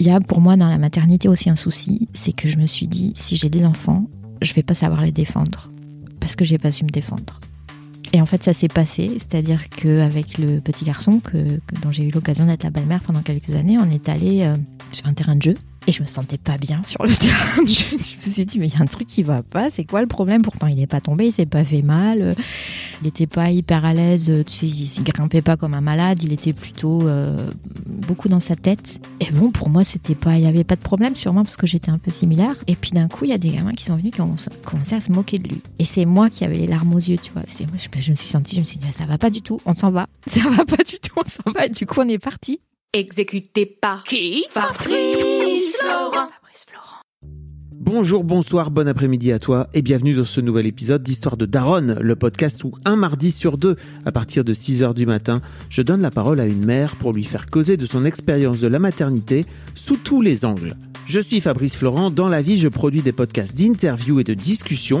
Il y a pour moi dans la maternité aussi un souci, c'est que je me suis dit, si j'ai des enfants, je vais pas savoir les défendre. Parce que j'ai pas su me défendre. Et en fait, ça s'est passé, c'est-à-dire qu'avec le petit garçon que, dont j'ai eu l'occasion d'être la belle-mère pendant quelques années, on est allé euh, sur un terrain de jeu. Et je me sentais pas bien sur le terrain. Je me suis dit, mais il y a un truc qui va pas, c'est quoi le problème Pourtant, il n'est pas tombé, il s'est pas fait mal, euh, il n'était pas hyper à l'aise, euh, tu sais, grimpait pas comme un malade, il était plutôt euh, beaucoup dans sa tête. Et bon, pour moi, c'était pas, il y avait pas de problème, sûrement parce que j'étais un peu similaire. Et puis d'un coup, il y a des gamins qui sont venus qui ont commencé à se moquer de lui. Et c'est moi qui avais les larmes aux yeux, tu vois. C'est moi, je, me suis sentie, je me suis dit, ça va pas du tout, on s'en va. Ça va pas du tout, on s'en va. Et du coup, on est parti. Exécuté par qui? Fabrice Florent. Fabrice Florent. Bonjour, bonsoir, bon après-midi à toi et bienvenue dans ce nouvel épisode d'Histoire de Daronne, le podcast où un mardi sur deux, à partir de 6h du matin, je donne la parole à une mère pour lui faire causer de son expérience de la maternité sous tous les angles. Je suis Fabrice Florent, dans la vie je produis des podcasts d'interviews et de discussions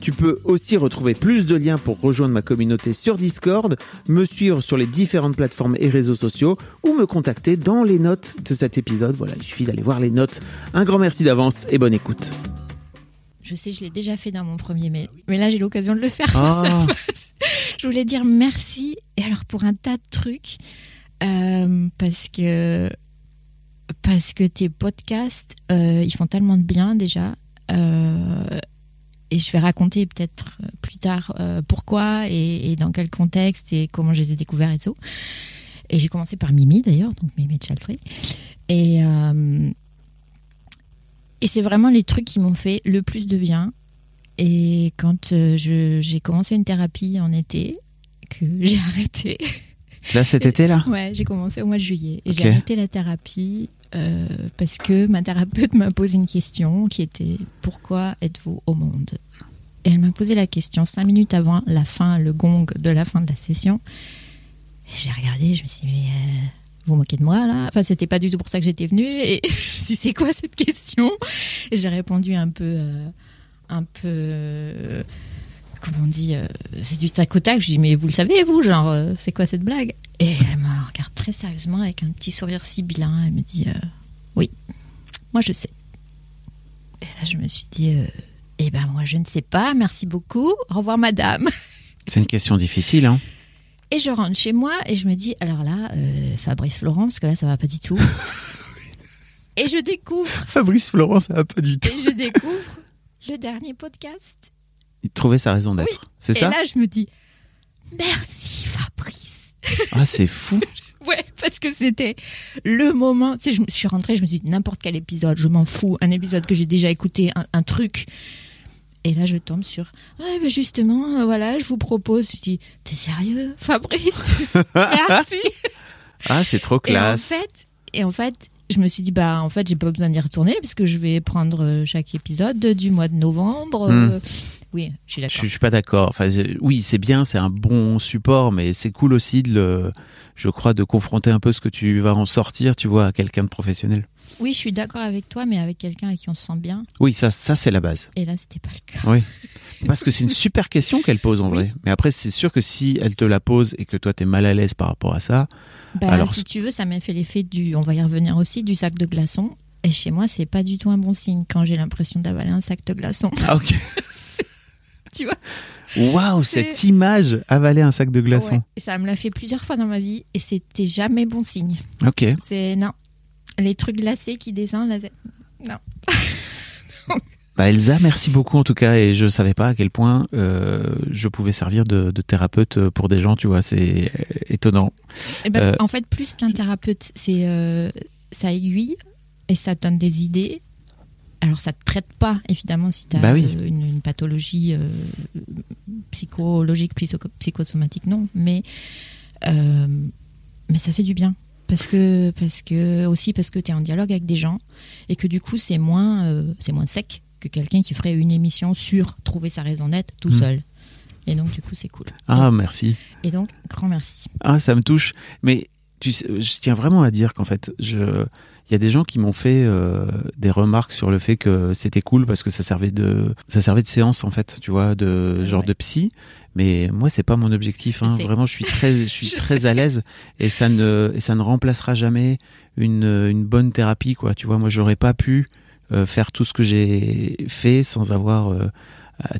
Tu peux aussi retrouver plus de liens pour rejoindre ma communauté sur Discord, me suivre sur les différentes plateformes et réseaux sociaux ou me contacter dans les notes de cet épisode. Voilà, il suffit d'aller voir les notes. Un grand merci d'avance et bonne écoute. Je sais, je l'ai déjà fait dans mon premier mail. Mais là, j'ai l'occasion de le faire Ah. face à face. Je voulais dire merci. Et alors, pour un tas de trucs, euh, parce que parce que tes podcasts, euh, ils font tellement de bien déjà. Euh, et je vais raconter peut-être plus tard euh, pourquoi et, dans quel contexte et comment je les ai découverts et tout. Et j'ai commencé par Mimi d'ailleurs, donc Mimi Chalfrey. Et, euh, et c'est vraiment les trucs qui m'ont fait le plus de bien. Et quand euh, j'ai commencé une thérapie en été, que j'ai arrêté, Là cet été là Ouais, j'ai commencé au mois de juillet et j'ai arrêté la thérapie euh, parce que ma thérapeute m'a posé une question qui était pourquoi êtes-vous au monde? Et elle m'a posé la question cinq minutes avant la fin, le gong de la fin de la session. J'ai regardé, je me suis dit mais euh, vous vous moquez de moi là? Enfin, c'était pas du tout pour ça que j'étais venue. Et je me suis dit c'est quoi cette question? Et j'ai répondu un peu, euh, un peu. Comment on dit, euh, c'est du tac au tac. Je dis, mais vous le savez, vous, genre, euh, c'est quoi cette blague? Et elle me regarde très sérieusement avec un petit sourire sibyllin. Elle me dit, euh, oui, moi je sais. Et là, je me suis dit, eh ben moi je ne sais pas, merci beaucoup, au revoir madame. C'est une question difficile hein. Et je rentre chez moi et je me dis, alors là, Fabrice Florent, parce que là ça va pas du tout. et je découvre, Fabrice Florent ça va pas du tout. et je découvre le dernier podcast. Il trouvait sa raison d'être. C'est Et ça là, je me dis, merci Fabrice. Ah c'est fou. Ouais, parce que c'était le moment. Tu sais, je suis rentrée, je me suis dit n'importe quel épisode, je m'en fous. Un épisode que j'ai déjà écouté, un, un truc. Et là, je tombe sur. Ouais, bah justement, euh, voilà, je vous propose. Je dis, t'es sérieux, Fabrice? Merci. Ah c'est trop Et en classe. fait, et en fait, je me suis dit bah en fait, j'ai pas besoin d'y retourner parce que je vais prendre euh, chaque épisode du mois de novembre. Hmm. euh, Oui, je suis Je, d'accord. je suis pas d'accord. Enfin, je- oui, c'est bien, c'est un bon support, mais c'est cool aussi de le, je crois, de confronter un peu ce que tu vas en sortir, tu vois, à quelqu'un de professionnel. Oui, je suis d'accord avec toi, mais avec quelqu'un avec qui on se sent bien. Oui, ça, ça c'est la base. Et là, c'était pas le cas. Oui. Parce que c'est une super question qu'elle pose en Oui. vrai. Mais après, c'est sûr que si elle te la pose et que toi t'es mal à l'aise par rapport à ça, Bah, Alors, si tu veux, ça m'a fait l'effet du, on va y revenir aussi, du sac de glaçons. Et chez moi, c'est pas du tout un bon signe quand j'ai l'impression d'avaler un sac de glaçons. ah ok. tu vois Waouh, cette image, avaler un sac de glaçons. Ouais. Et ça me l'a fait plusieurs fois dans ma vie et c'était jamais bon signe. Ok. C'est non. Les trucs glacés qui descendent, là, non. Bah Elsa, merci beaucoup en tout cas, et je savais pas à quel point euh, je pouvais servir de, de thérapeute pour des gens, tu vois, c'est étonnant. Eh ben, Euh, En fait, plus qu'un thérapeute, c'est euh, ça aiguille et ça donne des idées. Alors, ça te traite pas, évidemment, si tu as Bah oui. une, une pathologie euh, psychologique, psycho- psychosomatique, non. Mais, euh, mais ça fait du bien. Parce que, parce que, aussi parce que tu es en dialogue avec des gens et que du coup, c'est moins, euh, c'est moins sec que quelqu'un qui ferait une émission sur trouver sa raison d'être tout Mm. seul. Et donc, du coup, c'est cool. Ah, merci. Et donc, grand merci. Ah, ça me touche. Mais tu sais, je tiens vraiment à dire qu'en fait, je, il y a des gens qui m'ont fait euh, des remarques sur le fait que c'était cool parce que ça servait de, ça servait de séance en fait, tu vois, de Ouais, genre ouais. de psy. Mais moi, c'est pas mon objectif. Hein. Vraiment, je suis très, je suis Je très sais. à l'aise et ça ne, et ça ne remplacera jamais une, une bonne thérapie, quoi. Tu vois, moi, j'aurais pas pu euh, faire tout ce que j'ai fait sans avoir euh,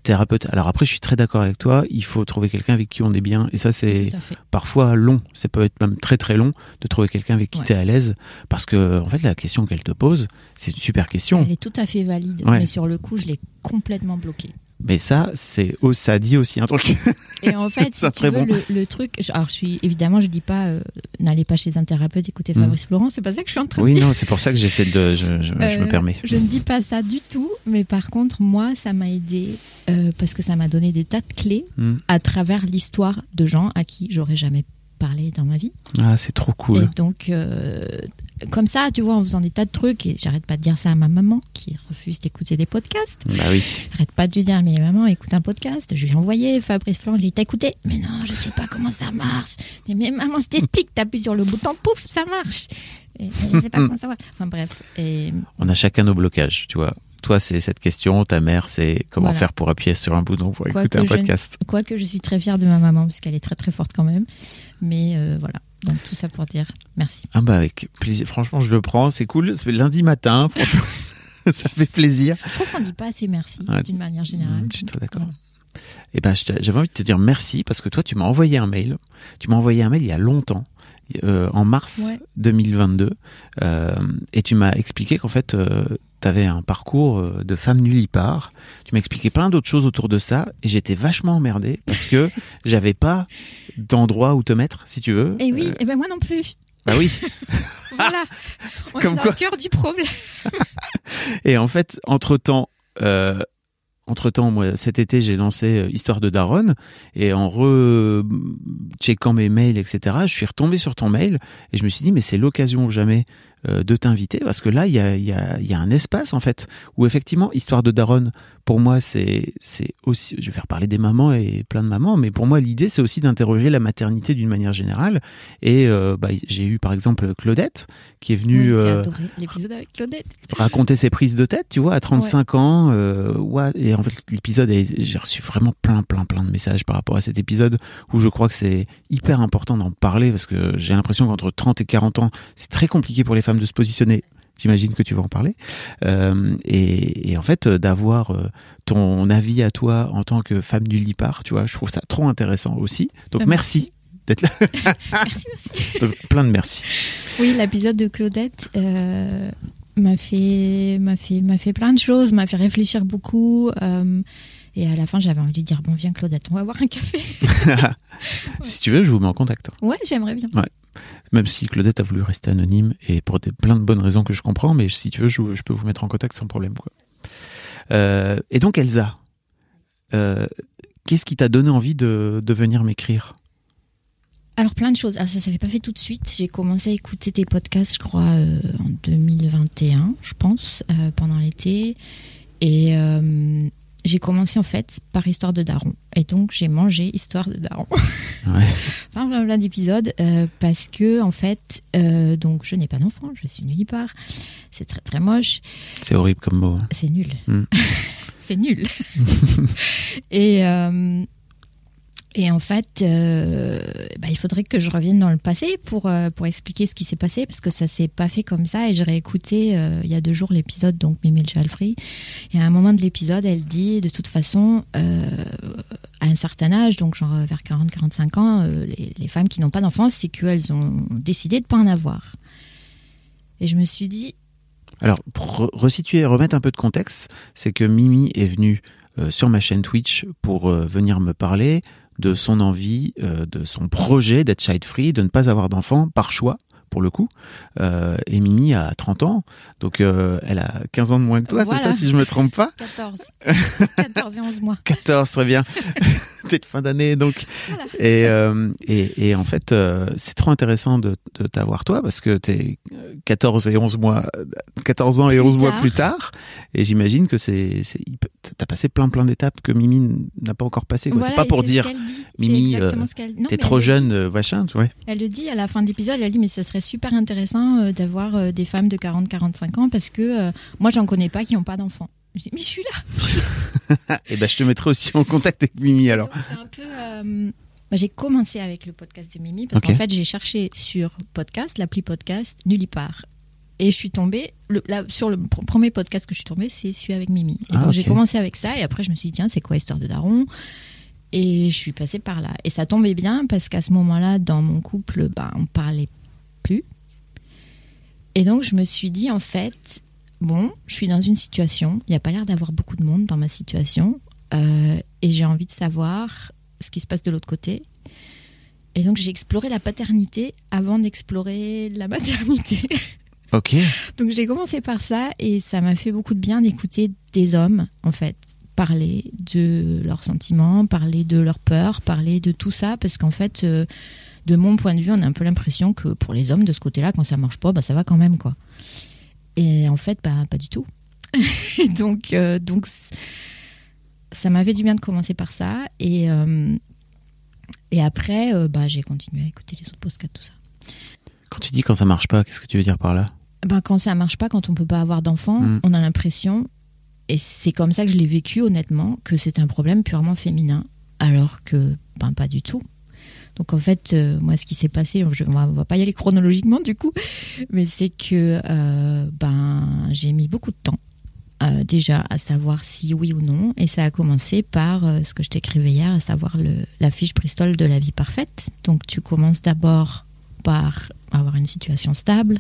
thérapeute. Alors après, je suis très d'accord avec toi. Il faut trouver quelqu'un avec qui on est bien, et ça, c'est parfois long, ça peut être même très très long de trouver quelqu'un avec qui Ouais. tu es à l'aise parce que en fait la question qu'elle te pose, c'est une super question. Elle est tout à fait valide, Ouais. mais sur le coup, je l'ai complètement bloqué. Mais ça c'est oh, ça dit aussi un truc. Et en fait, si tu veux, bon. le, le truc, alors je suis évidemment, je dis pas, euh, n'allez pas chez un thérapeute, écoutez Mm. Fabrice Florent, c'est pas ça que je suis en train de oui dire. non, c'est pour ça que j'essaie de je, je- je me Euh, permets. Je ne dis pas ça du tout, mais par contre, moi, ça m'a aidé euh, parce que ça m'a donné des tas de clés Hmm. à travers l'histoire de gens à qui j'aurais jamais parlé dans ma vie. Ah, c'est trop cool. Et donc, euh, comme ça, tu vois, en faisant des tas de trucs, et j'arrête pas de dire ça à ma maman qui refuse d'écouter des podcasts. Bah oui. J'arrête pas de lui dire, mais maman, écoute un podcast. Je lui ai envoyé Fabrice Florent, je lui ai dit, t'as écouté? Mais non, je sais pas comment ça marche. Mais maman, je t'explique, t'appuies sur le bouton, pouf, ça marche. Et, je sais pas comment ça va. Enfin bref. Et On a chacun nos blocages, tu vois. Toi, c'est cette question, ta mère, c'est comment Voilà. faire pour appuyer sur un bouton pour Quoi écouter un podcast. quoique je suis très fière de ma maman, parce qu'elle est très très forte quand même. Mais euh, voilà. Donc tout ça pour dire merci. Ah bah avec plaisir. Franchement, je le prends, c'est cool. C'est lundi matin, franchement, ça fait plaisir. Je trouve qu'on dit pas assez merci Ouais. d'une manière générale. Mmh, je suis très d'accord. Voilà. Eh ben, j'avais envie de te dire merci parce que toi, tu m'as envoyé un mail. Tu m'as envoyé un mail il y a longtemps, euh, en mars Ouais. 2022, euh, et tu m'as expliqué qu'en fait, tu avais un parcours euh, de femme nullipare. Tu m'as expliqué plein d'autres choses autour de ça, et j'étais vachement emmerdé parce que j'avais pas d'endroit où te mettre, si tu veux. Et oui, Euh, et ben moi non plus. bah oui. Voilà. On Comme est dans quoi. le cœur du problème. Et en fait, entre temps, euh, entre temps, moi, cet été, j'ai lancé euh, Histoire de Daronne et en re-checkant mes mails, etc., je suis retombé sur ton mail et je me suis dit, mais c'est l'occasion jamais euh, de t'inviter parce que là, il y a un espace, en fait, où effectivement, Histoire de Daronne, pour moi, c'est, aussi, je vais faire parler des mamans et plein de mamans, mais pour moi, l'idée, c'est aussi d'interroger la maternité d'une manière générale. Et euh, bah, j'ai eu, par exemple, Claudette, qui est venue. Oui, euh, l'épisode avec Claudette. raconter ses prises de tête, tu vois, à 35 ans. Euh, ouais, et en fait, l'épisode, j'ai reçu vraiment plein, plein, plein de messages par rapport à cet épisode où je crois que c'est hyper important d'en parler parce que j'ai l'impression qu'entre 30 et 40 ans, c'est très compliqué pour les femmes de se positionner. J'imagine que tu vas en parler. Euh, et, et en fait, euh, d'avoir euh, ton avis à toi en tant que femme du lipar, tu vois, je trouve ça trop intéressant aussi. Donc Bah, merci d'être là. Merci, merci. Plein de merci. Oui, l'épisode de Claudette euh, m'a fait, m'a fait, m'a fait plein de choses, m'a fait réfléchir beaucoup. euh, et à la fin, j'avais envie de dire bon, viens Claudette, on va boire un café. si tu veux, je vous mets en contact. Ouais, j'aimerais bien. Même si Claudette a voulu rester anonyme et pour des, plein de bonnes raisons que je comprends, mais si tu veux, je, peux vous mettre en contact sans problème. Quoi. Euh, et donc Elsa, euh, qu'est-ce qui t'a donné envie de, venir m'écrire? Alors plein de choses. Ah, ça s'est pas fait tout de suite. J'ai commencé à écouter tes podcasts, je crois, euh, en 2021, je pense, pendant l'été. Et j'ai commencé en fait par Histoire de Daron. Et donc j'ai mangé Histoire de Daron. Ouais. plein, plein, plein d'épisodes euh, parce que en fait, euh, donc je n'ai pas d'enfant, je suis nullipare. C'est très très moche. C'est horrible comme mot. hein. C'est nul. Mm. c'est nul. et, euh, et en fait, euh, bah, il faudrait que je revienne dans le passé pour, euh, pour expliquer ce qui s'est passé, parce que ça s'est pas fait comme ça. Et j'ai réécouté euh, il y a deux jours l'épisode, donc Mimi Jalfrey. Et à un moment de l'épisode, elle dit, de toute façon, à un certain âge, donc genre vers 40-45 ans, les, les femmes qui n'ont pas d'enfants, c'est qu'elles ont décidé de pas en avoir. Et je me suis dit, Alors, pour re- resituer, remettre un peu de contexte, c'est que Mimi est venue sur ma chaîne Twitch pour venir me parler de son envie, euh, de son projet d'être child free, de ne pas avoir d'enfant par choix, pour le coup. Euh, et Mimi a 30 ans, donc euh, elle a 15 ans de moins que toi, Voilà. c'est ça si je me trompe pas 14. 14 et 11 mois. 14, très bien. T'es de fin d'année, donc. Et, euh, et, et en fait, euh, c'est trop intéressant de, de t'avoir toi parce que t'es 14 et 11 mois, 14 ans et Plus 11 mois plus tard. Et j'imagine que c'est, t'as passé plein plein d'étapes que Mimi n'a pas encore passé. Voilà, c'est pas pour dire, Mimi, euh, t'es trop jeune, euh, machin, tu vois. Elle le dit à la fin de l'épisode, elle dit mais ce serait super intéressant euh, d'avoir euh, des femmes de 40-45 ans parce que euh, moi j'en connais pas qui n'ont pas d'enfants. Je dis mais je suis là. Et ben, je te mettrai aussi en contact avec Mimi alors. C'est un peu, euh, bah, j'ai commencé avec le podcast de Mimi parce qu'en fait j'ai cherché sur podcast, l'appli podcast, nulle part. Et je suis tombée, le, là, sur le pr- premier podcast que je suis tombée, c'est celui avec Mimi. Et Ah, donc j'ai commencé avec ça et après je me suis dit tiens c'est quoi Histoire de Daron? Et je suis passée par là. Et ça tombait bien parce qu'à ce moment-là, dans mon couple, bah, on parlait plus. Et donc je me suis dit en fait, bon, je suis dans une situation, il n'y a pas l'air d'avoir beaucoup de monde dans ma situation, euh, et j'ai envie de savoir ce qui se passe de l'autre côté. Et donc j'ai exploré la paternité avant d'explorer la maternité. Ok. donc j'ai commencé par ça et ça m'a fait beaucoup de bien d'écouter des hommes en fait parler de leurs sentiments, parler de leurs peurs, parler de tout ça parce qu'en fait euh, de mon point de vue, on a un peu l'impression que pour les hommes de ce côté-là quand ça marche pas, bah ça va quand même quoi. Et en fait bah pas du tout. Donc euh, donc ça m'avait du bien de commencer par ça et euh, et après euh, bah j'ai continué à écouter les autres podcasts tout ça. Quand tu dis quand ça marche pas, qu'est-ce que tu veux dire par là? Ben, quand ça marche pas, quand on peut pas avoir d'enfants, Mm. on a l'impression, et c'est comme ça que je l'ai vécu honnêtement, que c'est un problème purement féminin, alors que ben, pas du tout. Donc en fait, euh, moi, ce qui s'est passé, je, on, va, va pas y aller chronologiquement du coup, mais c'est que euh, ben j'ai mis beaucoup de temps euh, déjà à savoir si oui ou non, et ça a commencé par ce que je t'écrivais hier, à savoir le, la fiche Bristol de la vie parfaite. Donc tu commences d'abord par avoir une situation stable,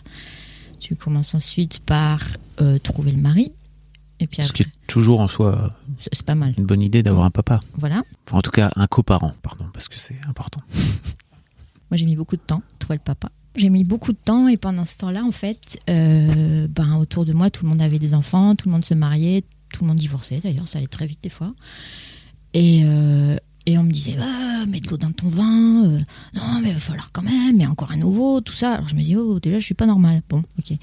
tu commences ensuite par trouver le mari, et puis Ce qui est toujours en soi c'est pas mal. une bonne idée d'avoir un papa. Voilà. Enfin, en tout cas, un coparent, pardon, parce que c'est important. Moi, j'ai mis beaucoup de temps, trouver le papa. J'ai mis beaucoup de temps et pendant ce temps-là, en fait, euh, ben, autour de moi, tout le monde avait des enfants, tout le monde se mariait, tout le monde divorçait d'ailleurs, ça allait très vite des fois. Et, euh, et on me disait, ah, mets de l'eau dans ton vin, euh, non, mais il va falloir quand même, mais encore un nouveau, tout ça. Alors je me dis, oh, déjà, je suis pas normale. Bon, ok.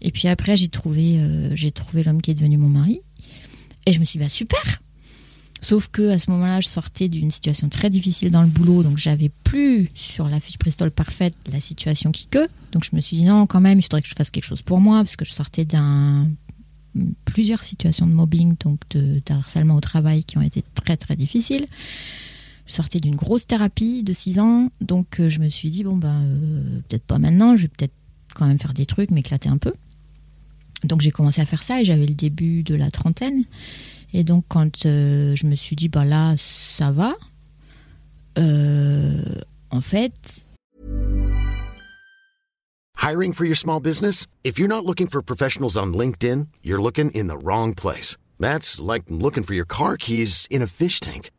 Et puis après, j'ai trouvé, euh, trouvé l'homme qui est devenu mon mari. Et je me suis dit, bah super, Sauf que à ce moment-là, je sortais d'une situation très difficile dans le boulot, donc j'avais plus sur la fiche Bristol parfaite la situation qui que. Donc je me suis dit non, quand même, il faudrait que je fasse quelque chose pour moi parce que je sortais d'un plusieurs situations de mobbing, donc de, harcèlement au travail qui ont été très très difficiles. Je sortais d'une grosse thérapie de 6 ans, donc euh, je me suis dit bon ben peut-être pas maintenant, je vais peut-être quand même faire des trucs, m'éclater un peu. Donc j'ai commencé à faire ça et j'avais le début de la trentaine. Et donc, quand euh, je me suis dit, bah là, ça va, euh, en fait, Hiring for your small business? If you're not looking for professionals on LinkedIn, you're looking in the wrong place. That's like looking for your car keys in a fish tank.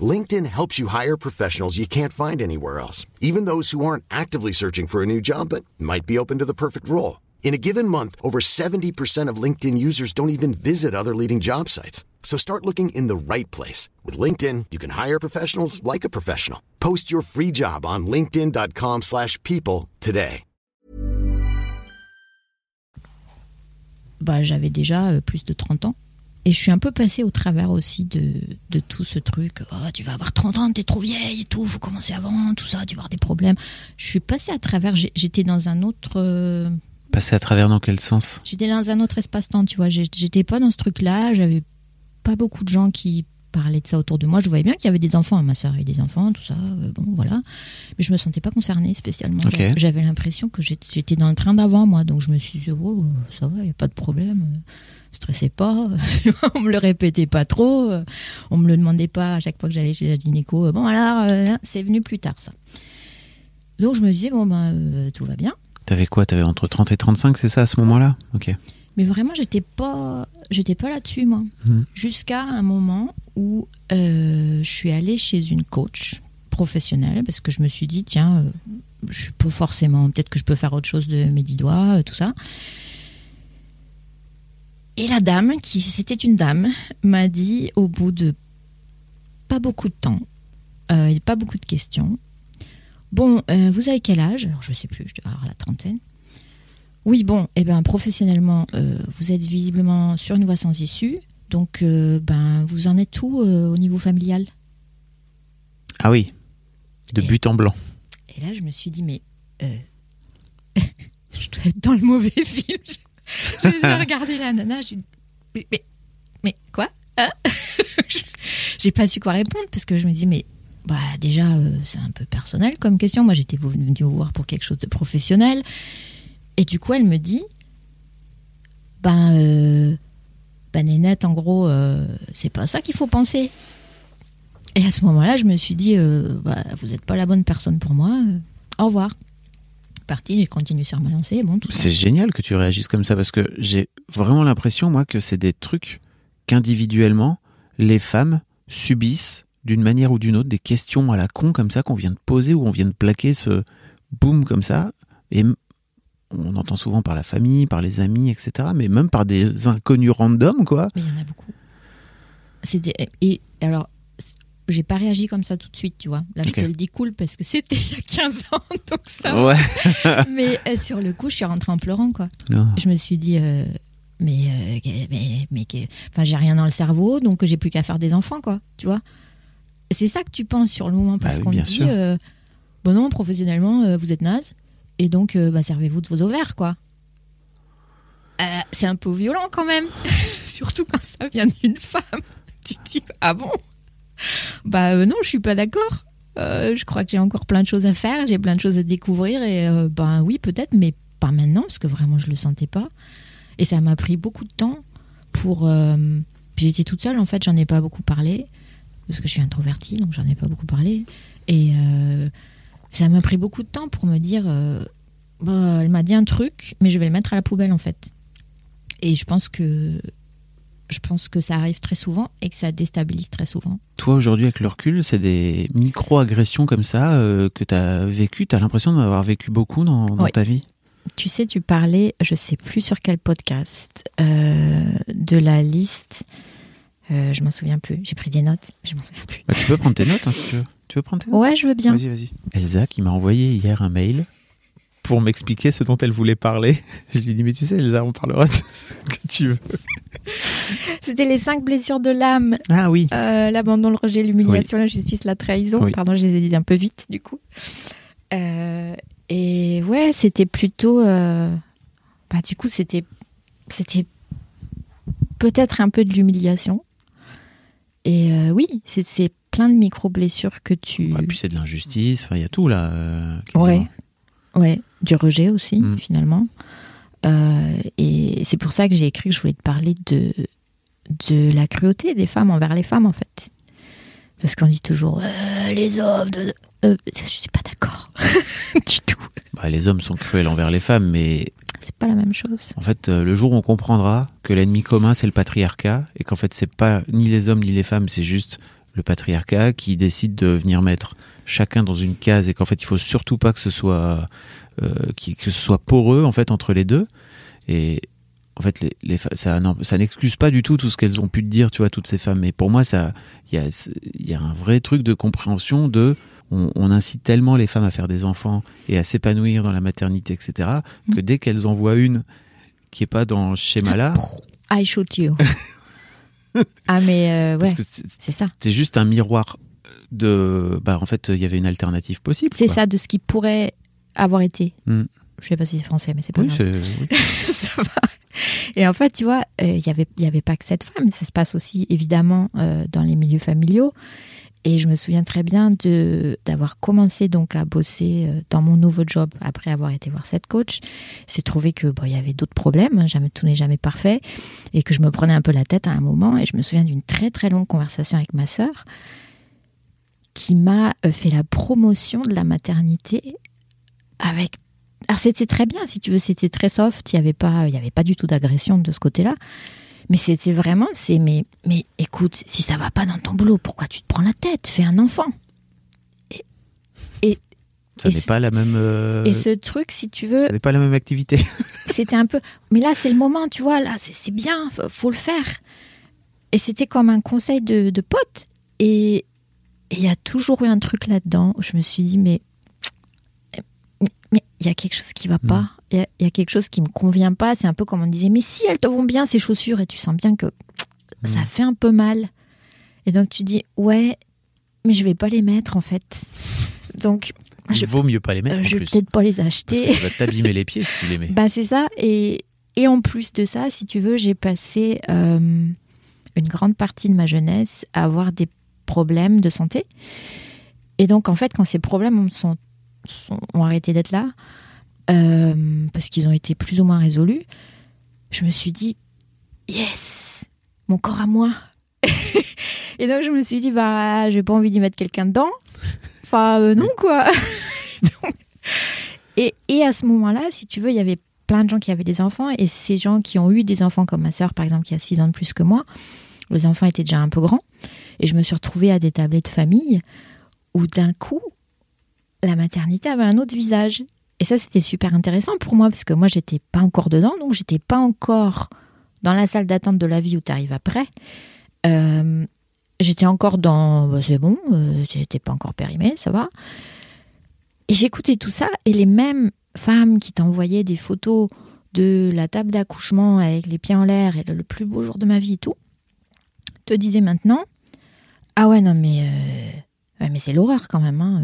LinkedIn helps you hire professionals you can't find anywhere else, even those who aren't actively searching for a new job but might be open to the perfect role. In a given month, over 70% of LinkedIn users don't even visit other leading job sites. So start looking in the right place. With LinkedIn, you can hire professionals like a professional. Post your free job on linkedin.com/people slash people today. bah, j'avais déjà euh, plus de 30 ans. Et je suis un peu passée au travers aussi de, de tout ce truc. Oh, tu vas avoir 30 ans, t'es trop vieille et tout, faut commencer avant, tout ça, tu vas avoir des problèmes. Je suis passée à travers, j'étais dans un autre. euh, Passer à travers dans quel sens J'étais dans un autre espace-temps, tu vois. J'étais pas dans ce truc-là. J'avais pas beaucoup de gens qui parlaient de ça autour de moi. Je voyais bien qu'il y avait des enfants. Ma soeur avait des enfants, tout ça. euh, bon, voilà. Mais je me sentais pas concernée spécialement. J'avais- l'impression que j'étais dans le train d'avant, moi. Donc je me suis dit, oh, ça va, il y a pas de problème. Stressez pas. On me le répétait pas trop. On me le demandait pas à chaque fois que j'allais chez la gynéco. Bon, alors, euh, c'est venu plus tard, ça. Donc je me disais, bon, ben, euh, tout va bien. T'avais quoi? T'avais entre 30 et 35, c'est ça, à ce moment-là? Ok. Mais vraiment, j'étais pas, j'étais pas là-dessus, moi. Mhm. Jusqu'à un moment où euh, je suis allée chez une coach professionnelle parce que je me suis dit, tiens, euh, je suis pas forcément, peut-être que je peux faire autre chose de mes dix doigts, euh, tout ça. Et la dame, qui c'était une dame, m'a dit au bout de pas beaucoup de temps, et pas beaucoup de questions, bon, euh, vous avez quel âge? Alors je sais plus, je dois avoir la trentaine. Oui, bon, eh ben professionnellement, euh, vous êtes visiblement sur une voie sans issue, donc euh, ben vous en êtes où au niveau familial? Ah oui, de Et- but en blanc. Et là, je me suis dit, mais je dois être dans le mauvais film. Je- J'ai regardé la nana, j'ai dit, mais, mais, mais quoi? Hein? J'ai pas su quoi répondre parce que je me dis, mais bah, déjà, euh, c'est un peu personnel comme question. Moi, j'étais venue vous voir pour quelque chose de professionnel. Et du coup, elle me dit, ben, euh, ben Nénette, en gros, euh, c'est pas ça qu'il faut penser. Et à ce moment-là, je me suis dit, bah, vous n'êtes pas la bonne personne pour moi. au revoir. Parti, j'ai continué sur ma lancée. C'est génial que tu réagisses comme ça parce que j'ai vraiment l'impression, moi, que c'est des trucs qu'individuellement, les femmes subissent d'une manière ou d'une autre des questions à la con comme ça qu'on vient de poser ou on vient de plaquer ce boum comme ça. Et on entend souvent par la famille, par les amis, etc. Mais même par des inconnus random, quoi. Mais il y en a beaucoup. C'était et alors j'ai pas réagi comme ça tout de suite, tu vois. Là, je te le dis cool parce que c'était il y a 15 ans, donc ça. Ouais. Mais euh, sur le coup, je suis rentrée en pleurant, quoi. Non. Je me suis dit, euh, mais, euh, mais, mais, que- enfin, j'ai rien dans le cerveau, donc j'ai plus qu'à faire des enfants, quoi. Tu vois. C'est ça que tu penses sur le moment parce Bah oui, qu'on te dit, euh, bon non, professionnellement, euh, vous êtes naze, et donc euh, bah, servez-vous de vos ovaires, quoi. C'est un peu violent quand même, surtout quand ça vient d'une femme. Tu te dis, ah bon? Bah non, je suis pas d'accord. Je crois que j'ai encore plein de choses à faire, j'ai plein de choses à découvrir, et ben oui, peut-être, mais pas maintenant, parce que vraiment je le sentais pas. Et ça m'a pris beaucoup de temps pour. euh, puis j'étais toute seule, en fait, j'en ai pas beaucoup parlé, parce que je suis introvertie, donc j'en ai pas beaucoup parlé. Et euh, ça m'a pris beaucoup de temps pour me dire. euh, bah, elle m'a dit un truc, mais je vais le mettre à la poubelle, en fait. Et je pense que. Je pense que ça arrive très souvent et que ça déstabilise très souvent. Toi, aujourd'hui, avec le recul, c'est des micro-agressions comme ça euh, que tu as vécues. Tu as l'impression d'en avoir vécu beaucoup dans, dans Oui. ta vie? Tu sais, tu parlais, je sais plus sur quel podcast, de la liste. Euh, je m'en souviens plus. J'ai pris des notes, mais je m'en souviens plus. Bah, Tu peux prendre tes notes hein, si tu veux. Tu veux prendre tes notes? Ouais, je veux bien. Vas-y, vas-y. Elsa qui m'a envoyé hier un mail pour m'expliquer ce dont elle voulait parler. Je lui dis mais tu sais Elsa, on parlera de ce que tu veux. C'était les cinq blessures de l'âme Ah oui. Euh, l'abandon, le rejet, l'humiliation, la justice, la trahison. Oui. Pardon, je les ai dit un peu vite du coup. Euh, et ouais, c'était plutôt. euh, Bah, du coup, c'était c'était peut-être un peu de l'humiliation. Et euh, oui, c'est- plein de micro blessures que tu. Et puis c'est de l'injustice. Enfin, il y a tout là. euh, Ouais. Ouais, du rejet aussi, Mm. finalement. Euh, et c'est pour ça que j'ai écrit que je voulais te parler de, de la cruauté des femmes envers les femmes, en fait. Parce qu'on dit toujours les hommes. de- je suis pas d'accord du tout. Bah, les hommes sont cruels envers les femmes, mais C'est pas la même chose. en fait, euh, le jour où on comprendra que l'ennemi commun c'est le patriarcat et qu'en fait c'est pas ni les hommes ni les femmes, c'est juste le patriarcat qui décide de venir mettre chacun dans une case et qu'en fait il faut surtout pas que ce soit euh, que ce soit poreux en fait entre les deux et en fait les, les fa- ça n'excuse pas du tout tout ce qu'elles ont pu te dire tu vois toutes ces femmes mais pour moi ça il y a il y a un vrai truc de compréhension de on, on incite tellement les femmes à faire des enfants et à s'épanouir dans la maternité etc que dès qu'elles en voient une qui est pas dans ce schéma là I shoot you. ah, mais euh, ouais, c'est- ça. c'est juste un miroir de bah en fait il y avait une alternative possible C'est ça de ce qui pourrait avoir été. Mm. Je sais pas si c'est français, mais c'est pas oui, grave. oui. ça va. Et en fait, tu vois, il y avait, il y avait pas que cette femme. Ça se passe aussi évidemment euh, dans les milieux familiaux. Et je me souviens très bien de d'avoir commencé donc à bosser euh, dans mon nouveau job après avoir été voir cette coach. C'est trouvé que bon, il y avait d'autres problèmes, hein, jamais tout n'est jamais parfait, et que je me prenais un peu la tête à un moment. Et je me souviens d'une très très longue conversation avec ma sœur qui m'a euh, fait la promotion de la maternité avec alors c'était très bien, si tu veux, c'était très soft. Il y avait pas, il y avait pas du tout d'agression de ce côté-là. Mais c'était vraiment, c'est mais, mais écoute, si ça va pas dans ton boulot, pourquoi tu te prends la tête? Fais un enfant. Et, et, Ça n'est ce- pas la même. euh, et ce truc, si tu veux, Ça n'est pas la même activité. c'était un peu. Mais là, c'est le moment, tu vois. Là, c'est bien, faut, faut le faire. Et c'était comme un conseil de, de pote. Et il y a toujours eu un truc là-dedans où je me suis dit, mais il y a quelque chose qui va pas. Il y, a- il y a quelque chose qui me convient pas. C'est un peu comme on disait, mais si elles te vont bien ces chaussures et tu sens bien que ça fait un peu mal. Et donc tu dis, ouais, mais je vais pas les mettre en fait. Donc Il je, vaut mieux pas les mettre euh, en je vais peut-être pas les Parce acheter. que tu vas t'abîmer les pieds si tu les mets. Bah c'est ça. Et, et en plus de ça, si tu veux, j'ai passé euh, une grande partie de ma jeunesse à avoir des problèmes de santé. Et donc, en fait, quand ces problèmes sont, sont- ont arrêté d'être là, euh, parce qu'ils ont été plus ou moins résolus, je me suis dit, yes, mon corps à moi. et donc, je me suis dit, bah, j'ai pas envie d'y mettre quelqu'un dedans. Enfin, euh, non, quoi. Donc, et, et à ce moment-là, si tu veux, il y avait plein de gens qui avaient des enfants et ces gens qui ont eu des enfants, comme ma sœur par exemple, qui a 6 ans de plus que moi, les enfants étaient déjà un peu grands et je me suis retrouvée à des tablés de famille où d'un coup, la maternité avait un autre visage. Et ça, c'était super intéressant pour moi parce que moi, j'étais pas encore dedans, donc j'étais pas encore dans la salle d'attente de la vie où tu arrives après. Euh, j'étais encore dans, bah, c'est bon, euh, j'étais pas encore périmée, ça va. Et j'écoutais tout ça et les mêmes femmes qui t'envoyaient des photos de la table d'accouchement avec les pieds en l'air et le, plus beau jour de ma vie et tout, te disaient maintenant Ah ouais, non, mais, euh, mais c'est l'horreur quand même. Hein.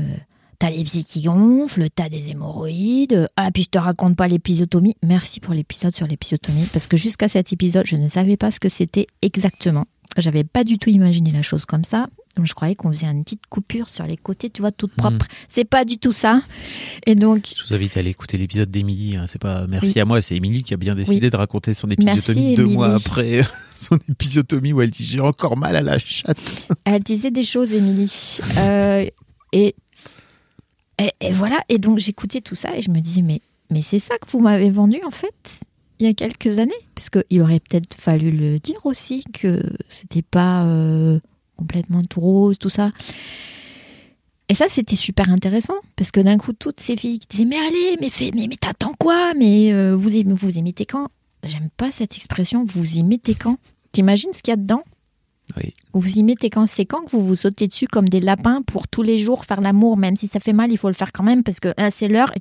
Euh, T'as les pieds qui gonflent, t'as des hémorroïdes. Ah, puis je te raconte pas l'épisotomie. Merci pour l'épisode sur l'épisotomie, parce que jusqu'à cet épisode, je ne savais pas ce que c'était exactement. J'avais pas du tout imaginé la chose comme ça. Je croyais qu'on faisait une petite coupure sur les côtés, tu vois, toute propre. C'est pas du tout ça. Et donc, Je vous invite à aller écouter l'épisode d'Émilie. hein. C'est pas merci Oui. à moi, c'est Émilie qui a bien décidé Oui. de raconter son épisiotomie Merci, deux mois après son épisiotomie où elle dit j'ai encore mal à la chatte. Elle disait des choses, Émilie. Euh, et, et, voilà. Et donc, j'écoutais tout ça et je me dis, mais, mais c'est ça que vous m'avez vendu, en fait, il y a quelques années? Parce qu'il aurait peut-être fallu le dire aussi, que c'était pas euh, complètement tout rose, tout ça. Et ça, c'était super intéressant. Parce que d'un coup, toutes ces filles qui disaient, mais allez, mais, fais, mais, t'attends quoi? Mais euh, vous, vous y mettez quand J'aime pas cette expression, vous y mettez quand T'imagines ce qu'il y a dedans? Oui. vous y mettez quand c'est quand que vous vous sautez dessus comme des lapins pour tous les jours faire l'amour, même si ça fait mal, il faut le faire quand même parce que hein, c'est l'heure.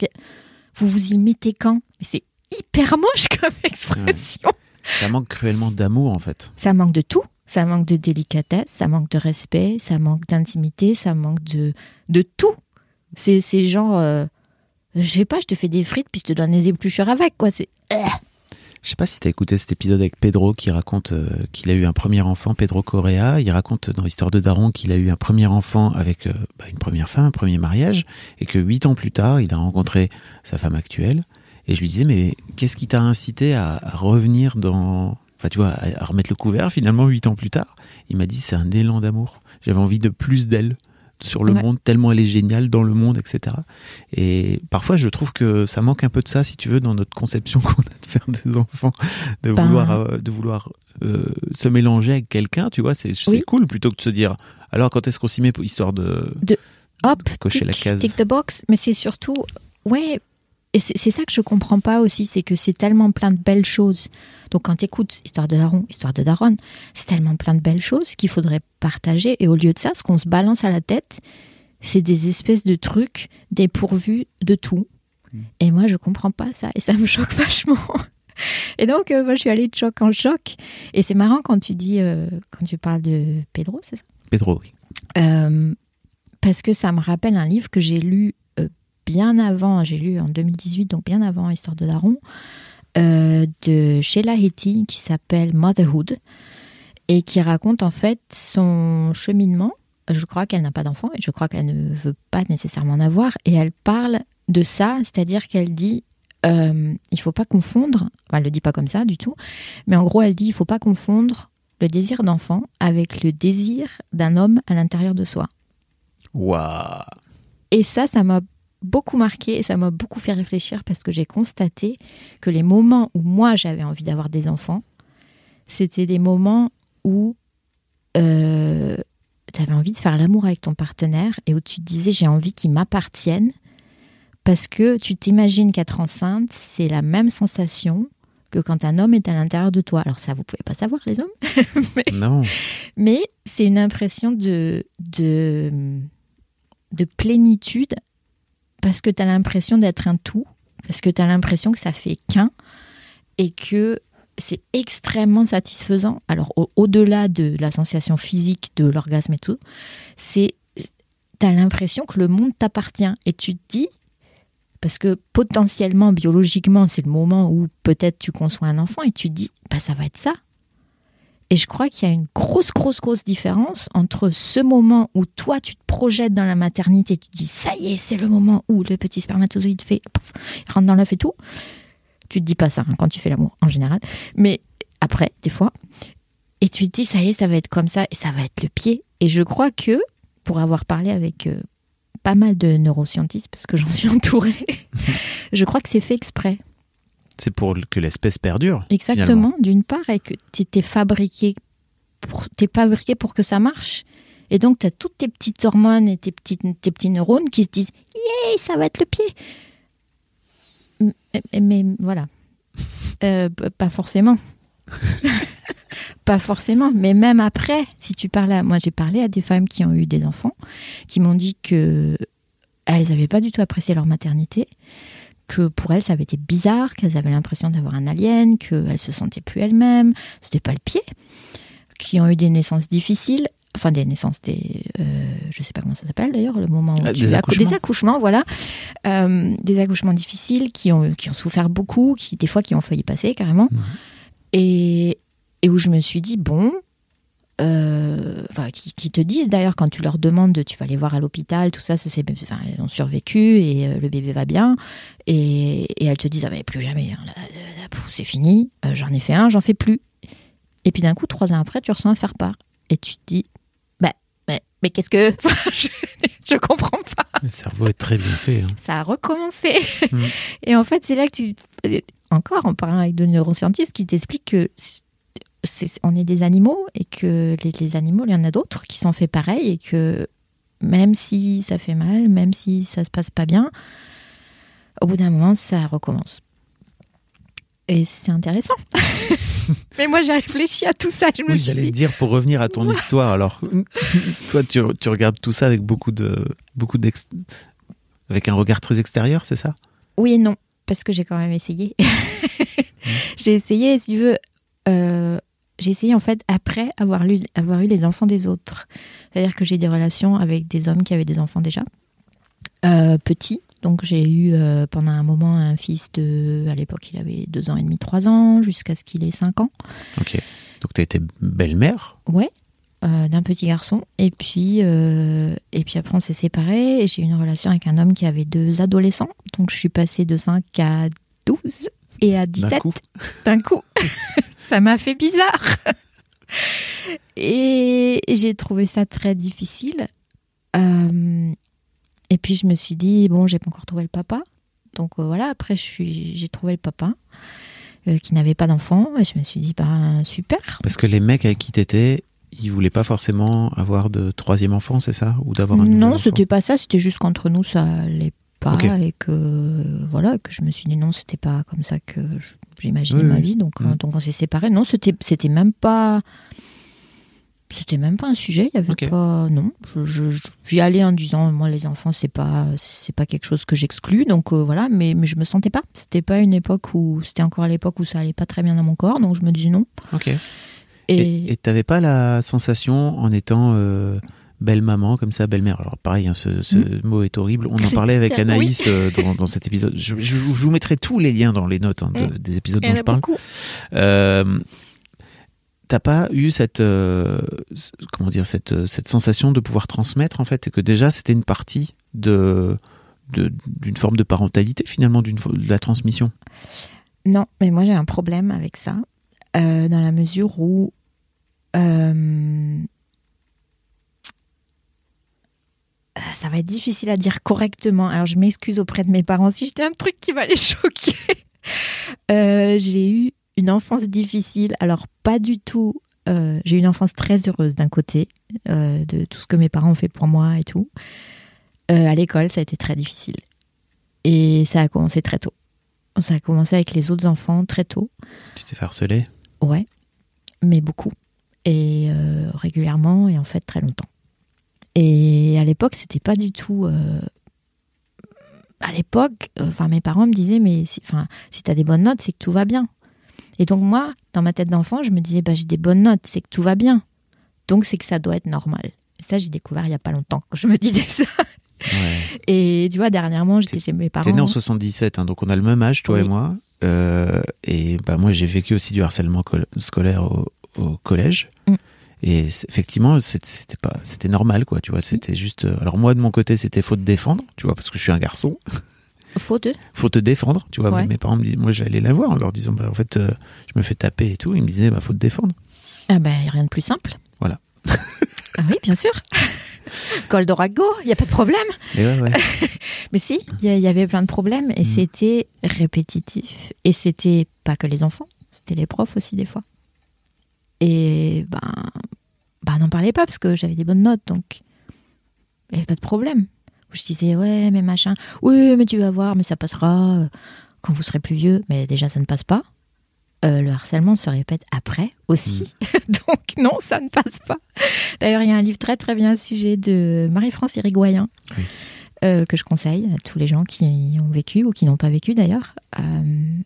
Vous vous y mettez quand? C'est hyper moche comme expression. Ça manque cruellement d'amour en fait. Ça manque de tout. Ça manque de délicatesse, ça manque de respect, ça manque d'intimité, ça manque de, de tout. C'est c'est genre, euh, je sais pas, je te fais des frites puis je te donne les épluchures avec, quoi. C'est Je sais pas si t'as écouté cet épisode avec Pedro qui raconte euh, qu'il a eu un premier enfant, Pedro Correa. Il raconte dans l'histoire de Daron qu'il a eu un premier enfant avec euh, bah, une première femme, un premier mariage, et que huit ans plus tard, il a rencontré sa femme actuelle. Et je lui disais, mais qu'est-ce qui t'a incité à, revenir dans, enfin tu vois, à remettre le couvert finalement huit ans plus tard? Il m'a dit, c'est un élan d'amour. J'avais envie de plus d'elle sur le Ouais. monde, tellement elle est géniale dans le monde, etc. Et parfois, je trouve que ça manque un peu de ça, si tu veux, dans notre conception qu'on a de faire des enfants, de Ben- vouloir, euh, de vouloir euh, se mélanger avec quelqu'un, tu vois, c'est Oui. cool plutôt que de se dire, alors quand est-ce qu'on s'y met pour histoire de, hop, cocher la tic, case Tick the box, mais c'est surtout, ouais, et c'est ça que je comprends pas aussi, c'est que c'est tellement plein de belles choses. Donc quand tu écoutes Histoire de Daron, Histoire de Daronne, c'est tellement plein de belles choses qu'il faudrait partager. Et au lieu de ça, ce qu'on se balance à la tête, c'est des espèces de trucs dépourvus de tout. Et moi, je comprends pas ça, et ça me choque vachement. Et donc, euh, moi, je suis allée de choc en choc. Et c'est marrant quand tu dis, euh, quand tu parles de Pedro, c'est ça? Pedro, oui. euh, parce que ça me rappelle un livre que j'ai lu bien avant, j'ai lu en 2018, donc bien avant Histoire de Daron, euh, de Sheila Heti qui s'appelle Motherhood et qui raconte en fait son cheminement. Je crois qu'elle n'a pas d'enfant et je crois qu'elle ne veut pas nécessairement en avoir. Et elle parle de ça, c'est-à-dire qu'elle dit euh, il faut pas confondre, enfin, elle le dit pas comme ça du tout, mais en gros elle dit il faut pas confondre le désir d'enfant avec le désir d'un homme à l'intérieur de soi. Waouh. Et ça, ça m'a beaucoup marqué et ça m'a beaucoup fait réfléchir parce que j'ai constaté que les moments où moi j'avais envie d'avoir des enfants, c'était des moments où euh, tu avais envie de faire l'amour avec ton partenaire et où tu te disais j'ai envie qu'il m'appartienne parce que tu t'imagines qu'être enceinte, c'est la même sensation que quand un homme est à l'intérieur de toi. Alors ça, vous pouvez pas savoir les hommes, mais, Non. mais c'est une impression de, de, de plénitude parce que tu as l'impression d'être un tout, parce que tu as l'impression que ça fait qu'un et que c'est extrêmement satisfaisant. Alors au- au-delà de la sensation physique, de l'orgasme et tout, c'est tu as l'impression que le monde t'appartient et tu te dis parce que potentiellement biologiquement c'est le moment où peut-être tu conçois un enfant et tu te dis bah ça va être ça. Et je crois qu'il y a une grosse, grosse, grosse différence entre ce moment où toi, tu te projettes dans la maternité, tu te dis, ça y est, c'est le moment où le petit spermatozoïde fait, pouf, il rentre dans l'œuf et tout. Tu te dis pas ça hein, quand tu fais l'amour, en général. Mais après, des fois. Et tu te dis, ça y est, ça va être comme ça, et ça va être le pied. Et je crois que, pour avoir parlé avec euh, pas mal de neuroscientistes, parce que j'en suis entourée, je crois que c'est fait exprès. C'est pour que l'espèce perdure. Exactement, d'une part, et que tu es fabriqué pour, t'es fabriqué pour que ça marche. Et donc, tu as toutes tes petites hormones et tes, petites, tes petits neurones qui se disent Yeah, ça va être le pied. Mais, mais voilà. Euh, pas forcément. pas forcément. Mais même après, si tu parles à. Moi, j'ai parlé à des femmes qui ont eu des enfants, qui m'ont dit que elles n'avaient pas du tout apprécié leur maternité que pour elles, ça avait été bizarre, qu'elles avaient l'impression d'avoir un alien, qu'elles se sentaient plus elles-mêmes, c'était pas le pied, qui ont eu des naissances difficiles, enfin des naissances, des, euh, je sais pas comment ça s'appelle d'ailleurs, le moment où Ah, tu des accou- accouchements. des accouchements, voilà, Euh, des accouchements difficiles qui ont qui ont souffert beaucoup, qui des fois qui ont failli passer carrément, Mhm. et et où je me suis dit bon. Euh, enfin, qui, qui te disent d'ailleurs quand tu leur demandes de tu vas aller voir à l'hôpital tout ça, c'est enfin, elles ont survécu et euh, le bébé va bien et, et elles te disent ah mais plus jamais hein, c'est fini euh, j'en ai fait un j'en fais plus et puis d'un coup trois ans après tu reçois un faire part et tu te dis bah mais, mais qu'est-ce que je, je comprends pas Le cerveau est très bien fait. hein. ça a recommencé Mm. et en fait c'est là que tu encore en parlant avec de neuroscientistes qui t'expliquent que on est des animaux et que les, les animaux il y en a d'autres qui sont faits pareil et que même si ça fait mal même si ça se passe pas bien au bout d'un moment ça recommence et c'est intéressant mais moi j'ai réfléchi à tout ça je me Oui, j'allais dit dire pour revenir à ton histoire. Alors, toi, tu, tu regardes tout ça avec beaucoup de, beaucoup avec un regard très extérieur, c'est ça? Oui et non, parce que j'ai quand même essayé. j'ai essayé, si tu veux, euh, j'ai essayé en fait après avoir, lu- avoir eu les enfants des autres. C'est-à-dire que j'ai des relations avec des hommes qui avaient des enfants déjà, euh, petits. Donc j'ai eu euh, pendant un moment un fils de, à l'époque il avait deux ans et demi, trois ans, jusqu'à ce qu'il ait cinq ans. Ok. Donc, tu as été belle-mère? Ouais, euh, d'un petit garçon. Et puis, euh, et puis après, on s'est séparés. Et j'ai eu une relation avec un homme qui avait deux adolescents. Donc, je suis passée de 5 à 12 et à 17 coup. d'un coup. ça m'a fait bizarre. et j'ai trouvé ça très difficile. Euh, et puis, je me suis dit, bon, j'ai pas encore trouvé le papa. Donc, euh, voilà, après, j'ai trouvé le papa. euh, qui n'avait pas d'enfant et je me suis dit bah super Parce que les mecs avec qui t'étais, ils voulaient pas forcément avoir de troisième enfant, c'est ça? Ou d'avoir un Non, c'était pas ça, c'était juste qu'entre nous, ça allait pas et que voilà, que je me suis dit non, c'était pas comme ça que je- j'imaginais Oui, ma oui. vie. Donc, Mm. euh, donc on s'est séparés. Non, c'était c'était même pas c'était même pas un sujet. Il y avait pas non. J'y allais en disant moi les enfants c'est pas c'est pas quelque chose que j'exclus. Donc euh, voilà, mais mais je me sentais pas. C'était pas une époque où c'était encore à l'époque où ça allait pas très bien dans mon corps. Donc je me dis non. Ok. Et, et t'avais pas la sensation en étant euh, belle maman comme ça, belle mère. Alors pareil, hein, ce, ce mot est horrible. On en parlait avec oui. Anaïs euh, dans, dans cet épisode. Je, je- je vous mettrai tous les liens dans les notes hein, de- Mm. des épisodes dont je parle. Euh, T'as pas eu cette euh, comment dire cette cette sensation de pouvoir transmettre en fait et que déjà c'était une partie de d'une forme de parentalité finalement d'une de la transmission? Non, mais moi j'ai un problème avec ça, dans la mesure où euh, ça va être difficile à dire correctement. Alors je m'excuse auprès de mes parents si j'étais un truc qui va les choquer. Euh, j'ai eu une enfance difficile. Alors pas du tout. euh, j'ai eu une enfance très heureuse d'un côté euh, de tout ce que mes parents ont fait pour moi et tout. Euh, à l'école, ça a été très difficile. Et ça a commencé très tôt. Ça a commencé avec les autres enfants très tôt. Tu t'es fait harceler? Ouais, mais beaucoup. Et euh, régulièrement, et en fait très longtemps. Et à l'époque, c'était pas du tout. euh, À l'époque, euh, enfin, mes parents me disaient, mais si, enfin, si t'as des bonnes notes, c'est que tout va bien. Et donc, moi, dans ma tête d'enfant, je me disais, bah, j'ai des bonnes notes, c'est que tout va bien. Donc, c'est que ça doit être normal. Et ça, j'ai découvert il y a pas longtemps que je me disais ça. Ouais. Et tu vois, dernièrement, j'étais chez mes parents. T'es né en 77, hein, donc on a le même âge, toi Oui. et moi. Euh, et bah, moi, j'ai vécu aussi du harcèlement col- scolaire au, au collège. Mm. Et effectivement, c'était pas, c'était normal, quoi. Tu vois, c'était juste. euh, Alors moi, de mon côté, c'était faut te défendre, tu vois, parce que je suis un garçon. Faux de? Faut te défendre, tu vois. Ouais. Mes parents me disent, moi, j'allais la voir en leur disant, bah, en fait, euh, je me fais taper et tout. Ils me disaient, bah, faut te défendre. Ah ben, rien de plus simple. Voilà. ah oui, bien sûr. Col d'Orago, il n'y a pas de problème. Ouais, ouais. Mais si, il y, a- il y avait plein de problèmes et Mm. c'était répétitif. Et c'était pas que les enfants, c'était les profs aussi des fois. Et ben, ben n'en parlez pas parce que j'avais des bonnes notes, donc il n'y avait pas de problème. Je disais, ouais, mais machin, oui, mais tu vas voir, mais ça passera euh, quand vous serez plus vieux. Mais déjà, ça ne passe pas. Euh, le harcèlement se répète après aussi. donc non, ça ne passe pas. D'ailleurs, il y a un livre très très bien à ce sujet de Marie-France Irigoyen Oui. Euh, que je conseille à tous les gens qui y ont vécu ou qui n'ont pas vécu d'ailleurs. Euh,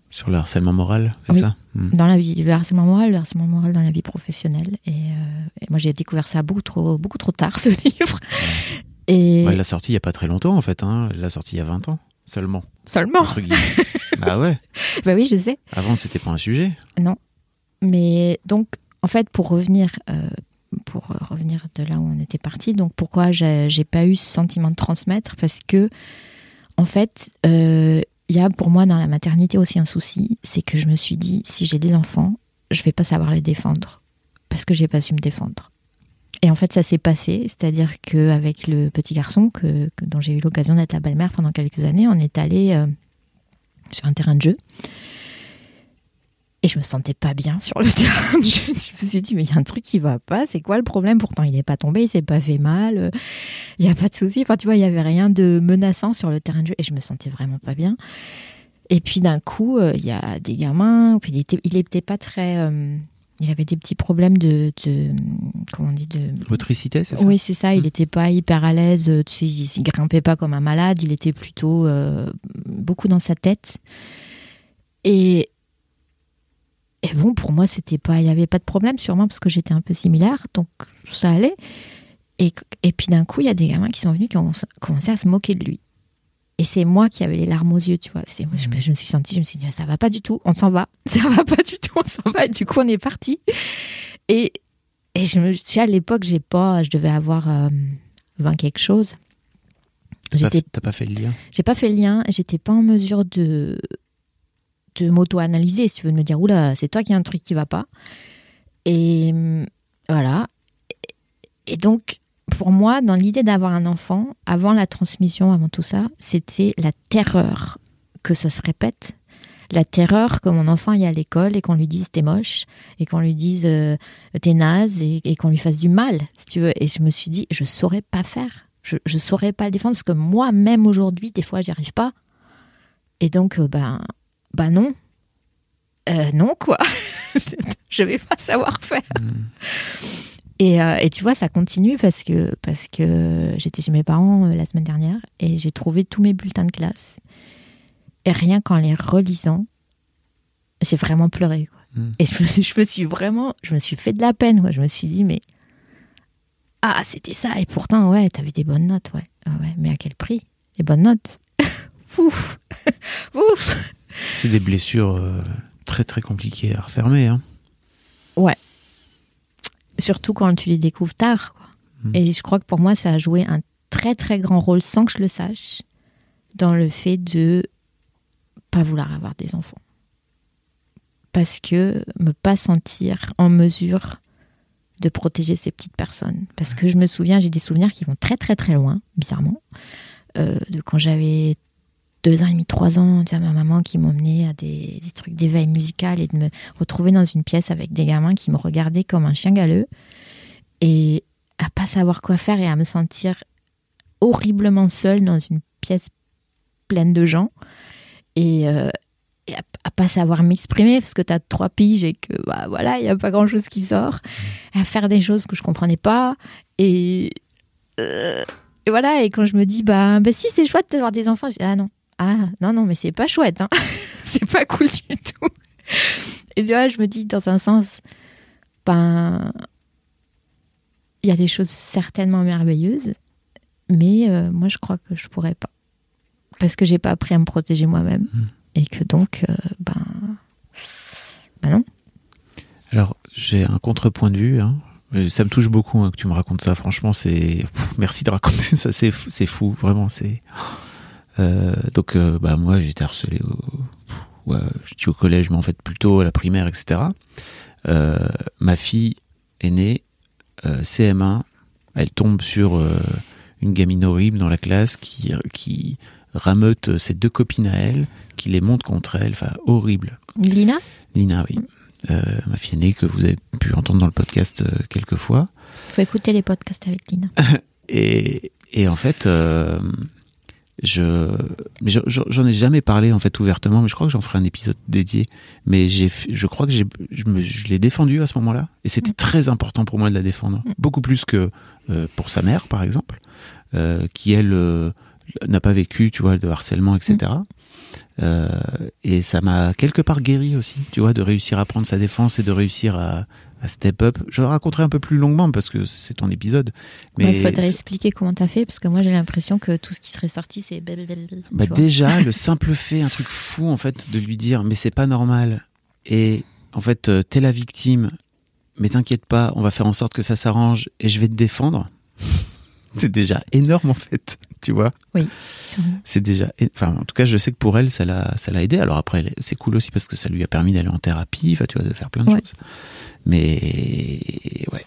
Sur le harcèlement moral, c'est Oui. ça Mm. dans la vie, le harcèlement moral, le harcèlement moral dans la vie professionnelle. Et, euh, et moi, j'ai découvert ça beaucoup trop, beaucoup trop tard, ce livre. Et Ouais, il l'a sorti il y a pas très longtemps, en fait. Hein. Il l'a sorti il y a 20 ans seulement. seulement. Entre bah ouais. bah oui, je sais. Avant, c'était pas un sujet. Mais donc, en fait, pour revenir, pour euh, revenir de là où on était parti, donc pourquoi j'ai pas eu ce sentiment de transmettre? Parce que, en fait, euh, il y a pour moi dans la maternité aussi un souci, c'est que je me suis dit, si j'ai des enfants, je vais pas savoir les défendre parce que j'ai pas su me défendre. Et en fait, ça s'est passé, c'est-à-dire qu'avec le petit garçon que- dont j'ai eu l'occasion d'être la belle-mère pendant quelques années, on est allé euh, sur un terrain de jeu. Et je me sentais pas bien sur le terrain de jeu. Je me suis dit, mais il y a un truc qui va pas. C'est quoi le problème? Pourtant, il n'est pas tombé, il s'est pas fait mal. euh, Il n'y a pas de souci. Enfin, tu vois, il y avait rien de menaçant sur le terrain de jeu et je me sentais vraiment pas bien. Et puis d'un coup, euh, il y a des gamins. Puis il était, il était pas très. euh, il avait des petits problèmes de, de comment on dit de Motricité, c'est ça? Oui, c'est ça. Il n'était pas hyper à l'aise. euh, Tu sais, il, il grimpait pas comme un malade. Il était plutôt euh, beaucoup dans sa tête. Et, et bon, pour moi, c'était pas, il n'y avait pas de problème, sûrement parce que j'étais un peu similaire, donc ça allait. Et, et puis d'un coup, il y a des gamins qui sont venus qui ont commencé à se moquer de lui. Et c'est moi qui avais les larmes aux yeux, tu vois. C'est, moi, je, me- je me suis sentie, je me suis dit, ça va pas du tout, on s'en va. Ça va pas du tout, on s'en va. Et du coup, on est parti. Et, et je me suis à l'époque, j'ai pas, je devais avoir euh, 20 quelque chose. T'as pas, fait- pas fait le lien? J'ai pas fait le lien, j'étais pas en mesure de de m'auto-analyser, si tu veux, me dire oula, c'est toi qui as un truc qui va pas. Et voilà. Et- donc, pour moi, dans l'idée d'avoir un enfant, avant la transmission, avant tout ça, c'était la terreur que ça se répète. La terreur que mon enfant aille à l'école et qu'on lui dise t'es moche et qu'on lui dise euh, t'es naze et, qu'on lui fasse du mal, si tu veux. Et je me suis dit, je saurais pas faire. Je, je saurais pas le défendre parce que moi, même aujourd'hui, des fois, j'y arrive pas. Et donc, euh, ben, ben non. Euh, non, quoi. je vais pas savoir faire. Et, euh, et tu vois, ça continue parce que, parce que j'étais chez mes parents euh, la semaine dernière et j'ai trouvé tous mes bulletins de classe. Et rien qu'en les relisant, j'ai vraiment pleuré. Quoi. Mm. Et je me, suis- je me suis vraiment, je me suis fait de la peine. Quoi. Je me suis dit, mais ah, c'était ça. Et pourtant, ouais, t'avais des bonnes notes, ouais. Ah ouais. Mais à quel prix? Les bonnes notes. Ouf, ouf. C'est des blessures euh, très très compliquées à refermer. Hein. Surtout quand tu les découvres tard. Quoi. Mm. Et je crois que pour moi, ça a joué un très très grand rôle sans que je le sache dans le fait de pas vouloir avoir des enfants. Parce que me pas sentir en mesure de protéger ces petites personnes. Parce que je me souviens, j'ai des souvenirs qui vont très très très loin, bizarrement, euh, de quand j'avais deux ans et demi, trois ans, sais, ma maman qui m'emmenait à des, des trucs d'éveil musical et de me retrouver dans une pièce avec des gamins qui me regardaient comme un chien galeux et à pas savoir quoi faire et à me sentir horriblement seule dans une pièce pleine de gens et, euh, à, à pas savoir m'exprimer parce que tu as trois piges et que bah voilà, il n'y a pas grand chose qui sort, à faire des choses que je comprenais pas et, euh, et voilà, et quand je me dis bah, bah si c'est chouette d'avoir des enfants, je dis ah non, ah non, non, mais c'est pas chouette, hein. c'est pas cool du tout. Et tu vois, je me dis dans un sens, ben, il y a des choses certainement merveilleuses, mais euh, moi je crois que je pourrais pas. Parce que j'ai pas appris à me protéger moi-même. Mm. Et que donc, euh, ben, ben non. Alors, j'ai un contrepoint de vue. Hein. Mais Ça me touche beaucoup hein, que tu me racontes ça. Franchement, c'est merci de raconter ça. C'est fou- c'est fou, vraiment. C'est donc, euh, bah moi, j'étais harcelé au, ouais, je au collège, mais en fait plutôt à la primaire, etc. Euh, ma fille est née euh, CM1. Elle tombe sur euh, une gamine horrible dans la classe qui qui rameute ses deux copines à elle, qui les monte contre elle. Enfin, horrible. Lina? Lina, oui. Euh, ma fille aînée que vous avez pu entendre dans le podcast euh, quelques fois. faut écouter les podcasts avec Lina. Et, et en fait, euh, je, mais je- je- j'en ai jamais parlé en fait ouvertement, mais je crois que j'en ferai un épisode dédié. Mais j'ai, je crois que j'ai, je, me, je l'ai défendue à ce moment-là, et c'était très important pour moi de la défendre, beaucoup plus que euh, pour sa mère, par exemple, euh, qui elle euh, n'a pas vécu, tu vois, de harcèlement, etc. Euh, et ça m'a quelque part guéri aussi, tu vois, de réussir à prendre sa défense et de réussir à, à step up. Je le raconterai un peu plus longuement parce que c'est ton épisode. Il Mais faudrait c'est- expliquer comment t'as fait, parce que moi j'ai l'impression que tout ce qui serait sorti, c'est tu bah déjà, le simple fait, un truc fou en fait, de lui dire mais c'est pas normal. Et en fait, euh, t'es la victime, mais t'inquiète pas, on va faire en sorte que ça s'arrange et je vais te défendre. c'est déjà énorme en fait, tu vois. Sûrement. C'est déjà, enfin en tout cas, je sais que pour elle, ça l'a, ça l'a aidé. Alors après, c'est cool aussi parce que ça lui a permis d'aller en thérapie, enfin tu vois, de faire plein de Ouais. choses. Mais ouais.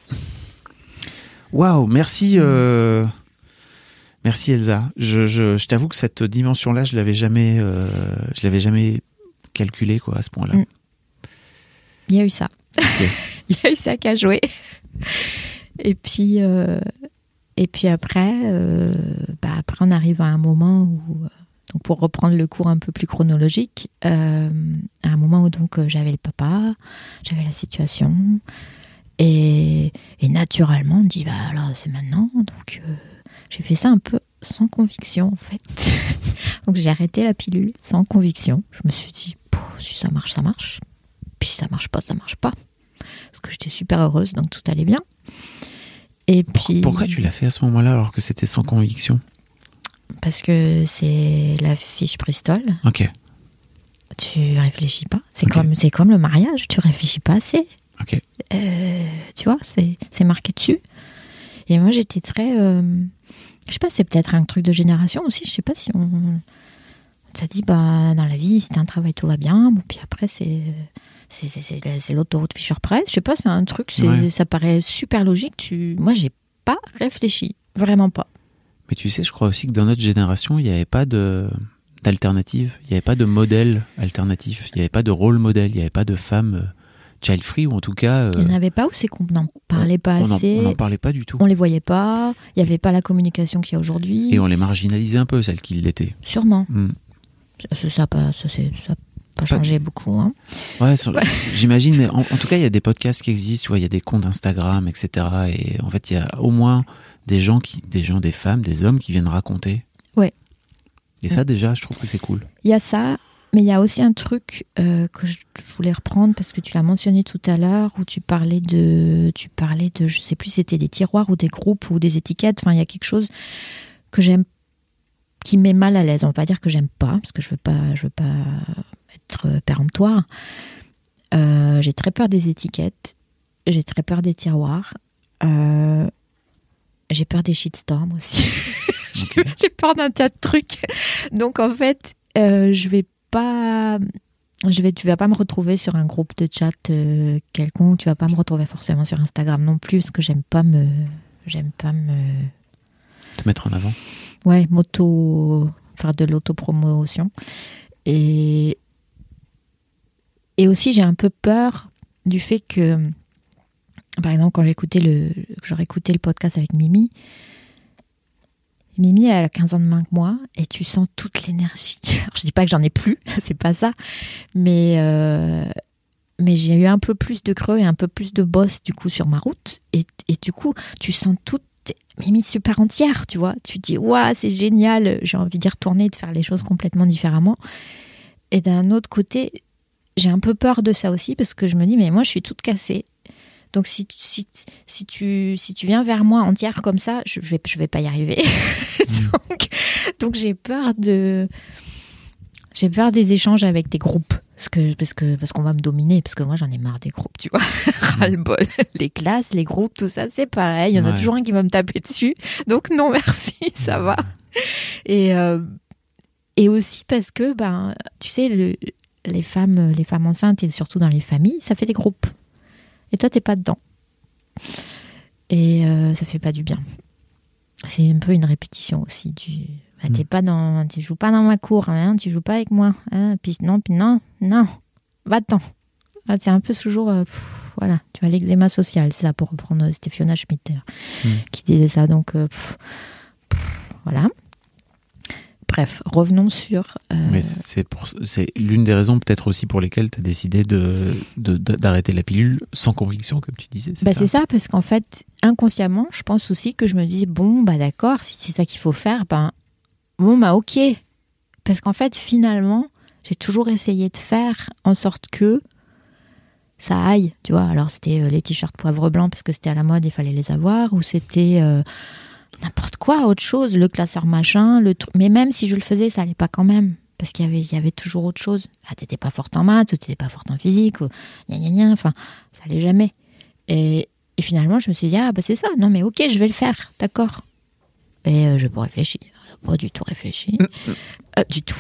Waouh, merci. euh, Merci Elsa. Je, je, je t'avoue que cette dimension-là, je l'avais jamais, euh, je l'avais jamais calculée quoi à ce point-là. Mm. Il y a eu ça. Il y a eu ça qu'à jouer. Et puis, euh, et puis après, euh, bah après, on arrive à un moment où, euh, donc pour reprendre le cours un peu plus chronologique, euh, à un moment où donc j'avais le papa, j'avais la situation, et, naturellement, on dit bah là c'est maintenant, donc j'ai fait ça un peu sans conviction en fait. donc j'ai arrêté la pilule sans conviction. Je me suis dit si ça marche, ça marche. Puis si ça marche pas, ça marche pas. Parce que j'étais super heureuse, donc tout allait bien. Et puis. Pourquoi tu l'as fait à ce moment-là alors que c'était sans conviction? Parce que c'est la fiche Bristol. Ok, Tu réfléchis pas. C'est comme c'est comme le mariage. Tu réfléchis pas assez. ok. Euh, tu vois, c'est c'est marqué dessus. Et moi, j'étais très. euh, je sais pas, c'est peut-être un truc de génération aussi. Je sais pas si on. S'est dit, bah, dans la vie, si t'as un travail, tout va bien. Bon, puis après, c'est. C'est l'autoroute Fisher Price. Je sais pas, c'est un truc, Ouais. ça paraît super logique. Tu... Moi, j'ai pas réfléchi. Vraiment pas. Mais tu sais, je crois aussi que dans notre génération, il n'y avait pas de d'alternative, il n'y avait pas de modèle alternatif, il n'y avait pas de rôle modèle, il n'y avait pas de femme euh, child free ou en tout cas, euh, Il n'y en avait pas ou c'est qu'on n'en parlait pas on assez? on n'en parlait pas du tout. On les voyait pas. Il n'y avait pas la communication qu'il y a aujourd'hui. Et on les marginalisait un peu, celles qui l'étaient. Sûrement. Hmm. Ça, ça a pas, ça, c'est- ça pas changé beaucoup. Hein. Ouais, j'imagine, mais en, en tout cas, il y a des podcasts qui existent, tu vois, il y a des comptes Instagram, etc. Et en fait, il y a au moins des gens qui, des gens, des femmes, des hommes qui viennent raconter. Ouais. Et ça, déjà, je trouve que c'est cool. Il y a ça, mais il y a aussi un truc euh, que je, je voulais reprendre parce que tu l'as mentionné tout à l'heure où tu parlais de, tu parlais de, je sais plus, c'était des tiroirs ou des groupes ou des étiquettes. Enfin, il y a quelque chose que j'aime, qui me met mal à l'aise. On va pas dire que j'aime pas parce que je veux pas, je veux pas être péremptoire. Euh, j'ai très peur des étiquettes. J'ai très peur des tiroirs. Euh, j'ai peur des shitstorms aussi. J'ai peur d'un tas de trucs. Donc en fait, euh, je vais pas. je vais, tu vas pas me retrouver sur un groupe de chat quelconque. Tu vas pas me retrouver forcément sur Instagram non plus, parce que j'aime pas me, j'aime pas me, Te mettre en avant. ouais, moto, faire de l'autopromotion. Et et aussi j'ai un peu peur du fait que, par exemple, quand j'écoutais le, j'aurais écouté le podcast avec Mimi. Mimi, elle a 15 ans de moins que moi et tu sens toute l'énergie. Je dis pas que j'en ai plus, c'est pas ça, mais euh, mais j'ai eu un peu plus de creux et un peu plus de boss du coup sur ma route et, et du coup tu sens toute Mimi super entière, tu vois. Tu dis waouh c'est génial, j'ai envie d'y retourner, de faire les choses complètement différemment. Et d'un autre côté, j'ai un peu peur de ça aussi parce que je me dis mais moi je suis toute cassée. Donc si, tu- si, si, tu, si tu viens vers moi entière comme ça, je vais, je vais pas y arriver. donc donc j'ai peur de j'ai peur des échanges avec des groupes parce que parce que parce qu'on va me dominer parce que moi j'en ai marre des groupes tu vois. Ras le bol les classes les groupes tout ça c'est pareil. Il y en a toujours un qui va me taper dessus. Donc non merci ça va. Et euh, et aussi parce que ben tu sais le- les femmes les femmes enceintes et surtout dans les familles ça fait des groupes. Et toi t'es pas dedans. Et euh, ça fait pas du bien. C'est un peu une répétition aussi du bah, t'es pas dans tu joues pas dans ma cour hein, tu joues pas avec moi hein, puis non puis non non. Va-t'en. Ah, c'est un peu toujours euh, pff, voilà. Tu as l'eczéma social c'est ça pour reprendre euh, Fiona Schmitter Mm. qui disait ça. Donc euh, pff, pff, voilà. Bref revenons sur euh, Mais c'est pour, c'est l'une des raisons peut-être aussi pour lesquelles tu as décidé de, de- de- d'arrêter la pilule sans conviction, comme tu disais. C'est Bah, ça c'est ça, parce qu'en fait, inconsciemment, je pense aussi que je me dis, bon, bah d'accord, si c'est ça qu'il faut faire, ben, bon, bah ok. Parce qu'en fait, finalement, j'ai toujours essayé de faire en sorte que ça aille, tu vois. Alors, c'était euh, les t-shirts poivre blanc parce que c'était à la mode, il fallait les avoir, ou c'était euh, n'importe quoi, autre chose, le classeur machin, le truc. Mais même si je le faisais, ça allait pas quand même. Parce qu'il y avait, toujours autre chose. Ah, t'étais pas forte en maths, ou t'étais pas forte en physique, ou gna gna gna, enfin, ça allait jamais. Et, finalement, je me suis dit, ah, bah c'est ça, non, mais ok, je vais le faire, d'accord. Et euh, je n'ai pas réfléchi, pas du tout réfléchi, Euh, du tout.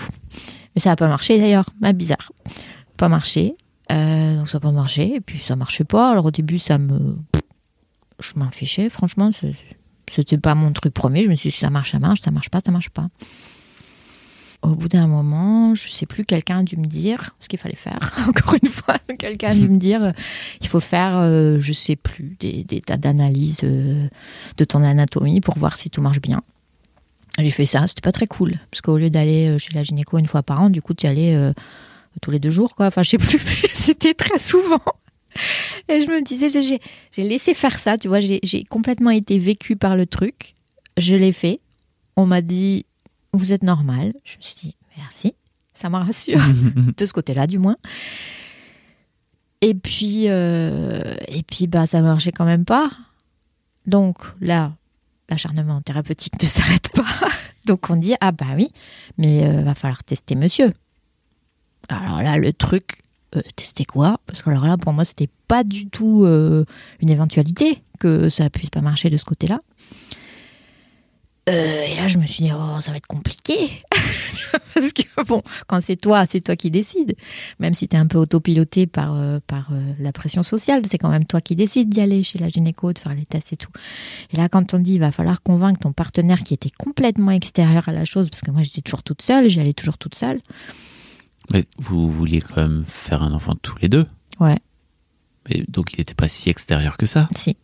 Mais ça n'a pas marché d'ailleurs, bah, bizarre. Pas marché, Euh, donc ça n'a pas marché, et puis ça marchait pas. Alors au début, ça me. Je m'en fichais, franchement, c'était pas mon truc premier. Je me suis dit, ça marche, ça marche, ça marche pas, ça marche pas. Au bout d'un moment, je sais plus, quelqu'un a dû me dire ce qu'il fallait faire. Encore une fois, quelqu'un a dû me dire euh, il faut faire, euh, je sais plus, des, des tas d'analyses de ton anatomie pour voir si tout marche bien. J'ai fait ça, c'était pas très cool. Parce qu'au lieu d'aller euh, chez la gynéco une fois par an, du coup, tu y allais euh, tous les deux jours, quoi. Enfin, je sais plus, mais c'était très souvent. Et je me disais, j'ai- laissé faire ça, tu vois, j'ai j'ai complètement été vécue par le truc. Je l'ai fait. On m'a dit, vous êtes normal. Je me suis dit, merci, ça m'a rassuré, de ce côté-là, du moins. Et puis, euh, et puis bah, ça marchait quand même pas. Donc là, l'acharnement thérapeutique ne s'arrête pas. Donc on dit, ah bah oui, mais euh, va falloir tester monsieur. Alors là, le truc, euh, tester quoi? Parce que alors là, pour moi, c'était pas du tout euh, une éventualité que ça puisse pas marcher de ce côté-là. Euh, et là, je me suis dit, oh, ça va être compliqué. Parce que bon, quand c'est toi, c'est toi qui décides. Même si tu es un peu autopiloté par, euh, par euh, la pression sociale, c'est quand même toi qui décides d'y aller chez la gynéco, de faire les tests et tout. Et là, quand on dit, il va falloir convaincre ton partenaire qui était complètement extérieur à la chose, parce que moi, j'étais toujours toute seule, j'y allais toujours toute seule. Mais vous vouliez quand même faire un enfant tous les deux. Ouais, Mais donc il n'était pas si extérieur que ça. si.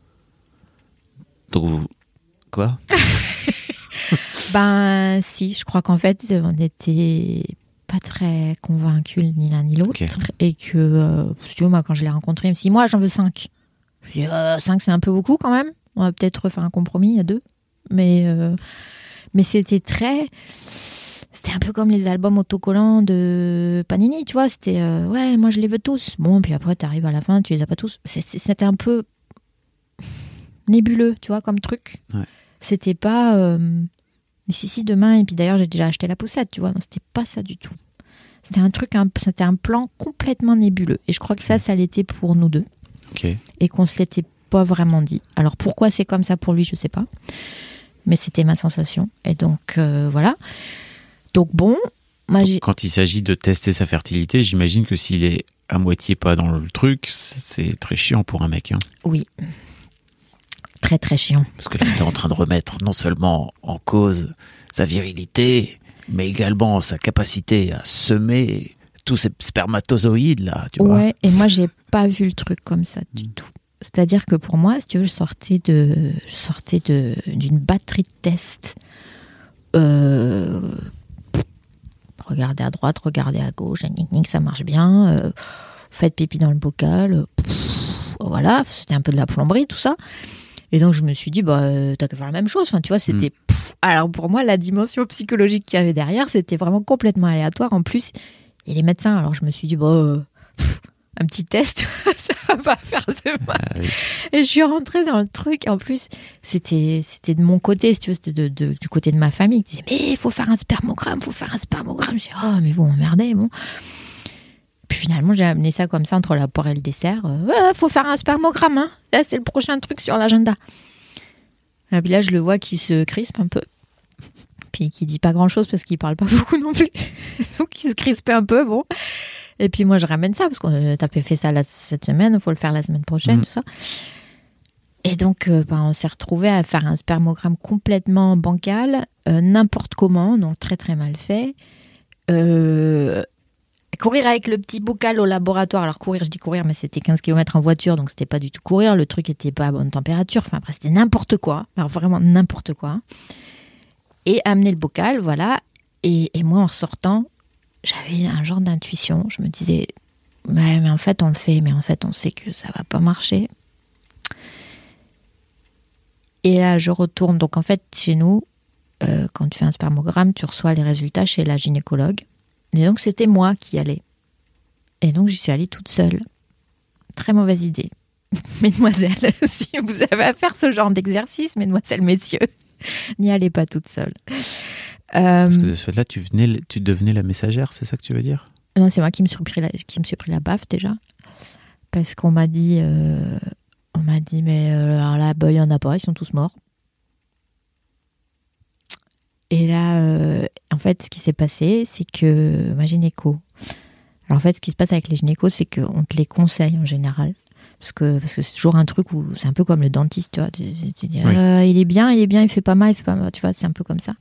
Donc vous. Quoi? Ben, si, je crois qu'en fait, on n'était pas très convaincus ni l'un ni l'autre. Et que, euh, veux, moi, quand je l'ai rencontré, il me dit, moi, j'en veux cinq. Je lui ai dit, euh, cinq, c'est un peu beaucoup quand même. On va peut-être faire un compromis à deux. Mais, euh, mais c'était très. C'était un peu comme les albums autocollants de Panini, tu vois. C'était, euh, ouais, moi, je les veux tous. Bon, puis après, tu arrives à la fin, tu les as pas tous. C'était un peu nébuleux, tu vois, comme truc. Ouais. C'était pas. euh, mais si, si, demain, et puis d'ailleurs, j'ai déjà acheté la poussette, tu vois. Non, c'était pas ça du tout. C'était un truc, un- c'était un plan complètement nébuleux. Et je crois que ça, ça l'était pour nous deux. Ok. Et qu'on se l'était pas vraiment dit. Alors pourquoi c'est comme ça pour lui, je sais pas. Mais c'était ma sensation. Et donc, euh, voilà. Donc bon, Moi, Quand il s'agit de tester sa fertilité, j'imagine que s'il est à moitié pas dans le truc, c'est très chiant pour un mec. hein. oui. Très, très chiant. Parce que là, il est en train de remettre non seulement en cause sa virilité, mais également sa capacité à semer tous ces spermatozoïdes là, tu vois. Ouais, et moi, j'ai pas vu le truc comme ça du Mm. tout. C'est-à-dire que pour moi, si tu veux, je sortais de, je sortais de, d'une batterie de tests. Euh, regardez à droite, regardez à gauche, gnic, gnic, ça marche bien. euh, faites pipi dans le bocal. euh, pff, voilà, c'était un peu de la plomberie, tout ça. Et donc, je me suis dit, bah, euh, t'as qu'à faire la même chose. Enfin, tu vois, c'était. pff. Alors, pour moi, la dimension psychologique qu'il y avait derrière, c'était vraiment complètement aléatoire. En plus, et les médecins, alors je me suis dit, bah, euh, pff, un petit test, ça va pas faire de mal. Ah oui. Et je suis rentrée dans le truc. En plus, c'était c'était de mon côté, si tu veux, c'était de, de- du côté de ma famille qui disait mais il faut faire un spermogramme, il faut faire un spermogramme. Je dis oh mais vous m'emmerdez, bon. Puis finalement, j'ai amené ça comme ça entre la poire et le dessert. Il ouais, faut faire un spermogramme, hein. Là, c'est le prochain truc sur l'agenda. Et puis là, je le vois qui se crispe un peu. Puis qui dit pas grand chose parce qu'il parle pas beaucoup non plus. Donc il se crispe un peu, bon. Et puis moi, je ramène ça parce qu'on t'as fait ça la- cette semaine, il faut le faire la semaine prochaine, tout ça. Et donc, euh, ben, on s'est retrouvé à faire un spermogramme complètement bancal, euh, n'importe comment, donc très très mal fait. Euh, courir avec le petit bocal au laboratoire. Alors courir, je dis courir, mais c'était 15 km en voiture, donc c'était pas du tout courir. Le truc était pas à bonne température. Enfin, après, c'était n'importe quoi. Alors vraiment n'importe quoi. Et amener le bocal, voilà. Et, moi, en ressortant, j'avais un genre d'intuition. Je me disais, mais, mais en fait, on le fait, mais en fait, on sait que ça va pas marcher. Et là, je retourne. Donc, en fait, chez nous, euh, quand tu fais un spermogramme, tu reçois les résultats chez la gynécologue. Et donc, c'était moi qui allais. Et donc, j'y suis allée toute seule. Très mauvaise idée. Mesdemoiselles, si vous avez à faire ce genre d'exercice, mesdemoiselles, messieurs, n'y allez pas toute seule. Euh, Parce que de ce fait-là, tu, venais, tu devenais la messagère, c'est ça que tu veux dire? Non, c'est moi qui me suis pris la, qui me suis pris la baffe déjà. Parce qu'on m'a dit, euh, on m'a dit, mais euh, alors là, bah, il y en a pas, ils sont tous morts. Et là, euh, en fait, ce qui s'est passé, c'est que ma gynéco. Alors en fait, ce qui se passe avec les gynécos, c'est qu'on te les conseille en général. Parce que parce que c'est toujours un truc où c'est un peu comme le dentiste, tu vois. Tu, dis, Oui. euh, il est bien, il est bien, il fait pas mal, il fait pas mal, tu vois, c'est un peu comme ça.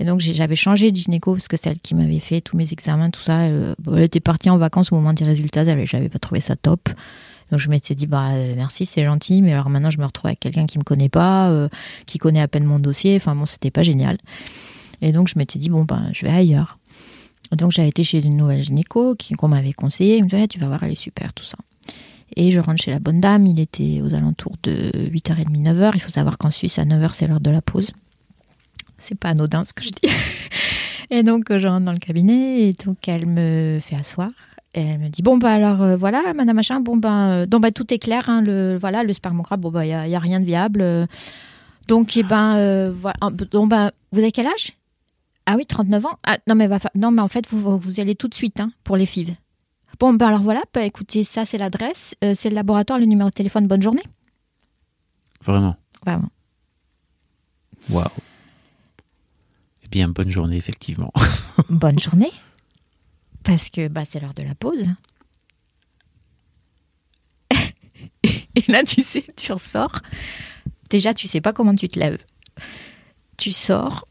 Et donc j'avais changé de gynéco parce que celle qui m'avait fait tous mes examens, tout ça, elle, bon, elle était partie en vacances au moment des résultats, j'avais pas trouvé ça top. Donc je m'étais dit bah euh, merci, c'est gentil, mais alors maintenant je me retrouve avec quelqu'un qui me connaît pas, euh, qui connaît à peine mon dossier. Enfin bon, c'était pas génial. Et donc je m'étais dit bon ben je vais ailleurs. Donc j'avais été chez une nouvelle gynéco qui qu'on m'avait conseillé. Il me dit tu vas voir, elle est super, tout ça. Et je rentre chez la bonne dame. Il était aux alentours de 8h30, 9h. Il faut savoir qu'en Suisse, à 9h, c'est l'heure de la pause. C'est pas anodin ce que je dis. Et donc je rentre dans le cabinet et donc elle me fait asseoir. Et elle me dit bon bah alors euh, voilà madame machin bon ben euh, donc bah tout est clair hein, le voilà le spermogramme bon bah il y, a- y a rien de viable euh. donc eh ben voilà donc bah vous avez quel âge? Ah oui 39 ans. Ah, non mais non mais en fait vous vous allez tout de suite hein, pour les FIV bon bah alors voilà bah écoutez ça c'est l'adresse c'est le laboratoire le numéro de téléphone. Bonne journée. Vraiment? Vraiment. Waouh. Eh bien, bonne journée, effectivement. bonne journée parce que bah c'est l'heure de la pause. Et là tu sais tu ressors. Déjà tu sais pas comment tu te lèves tu sors.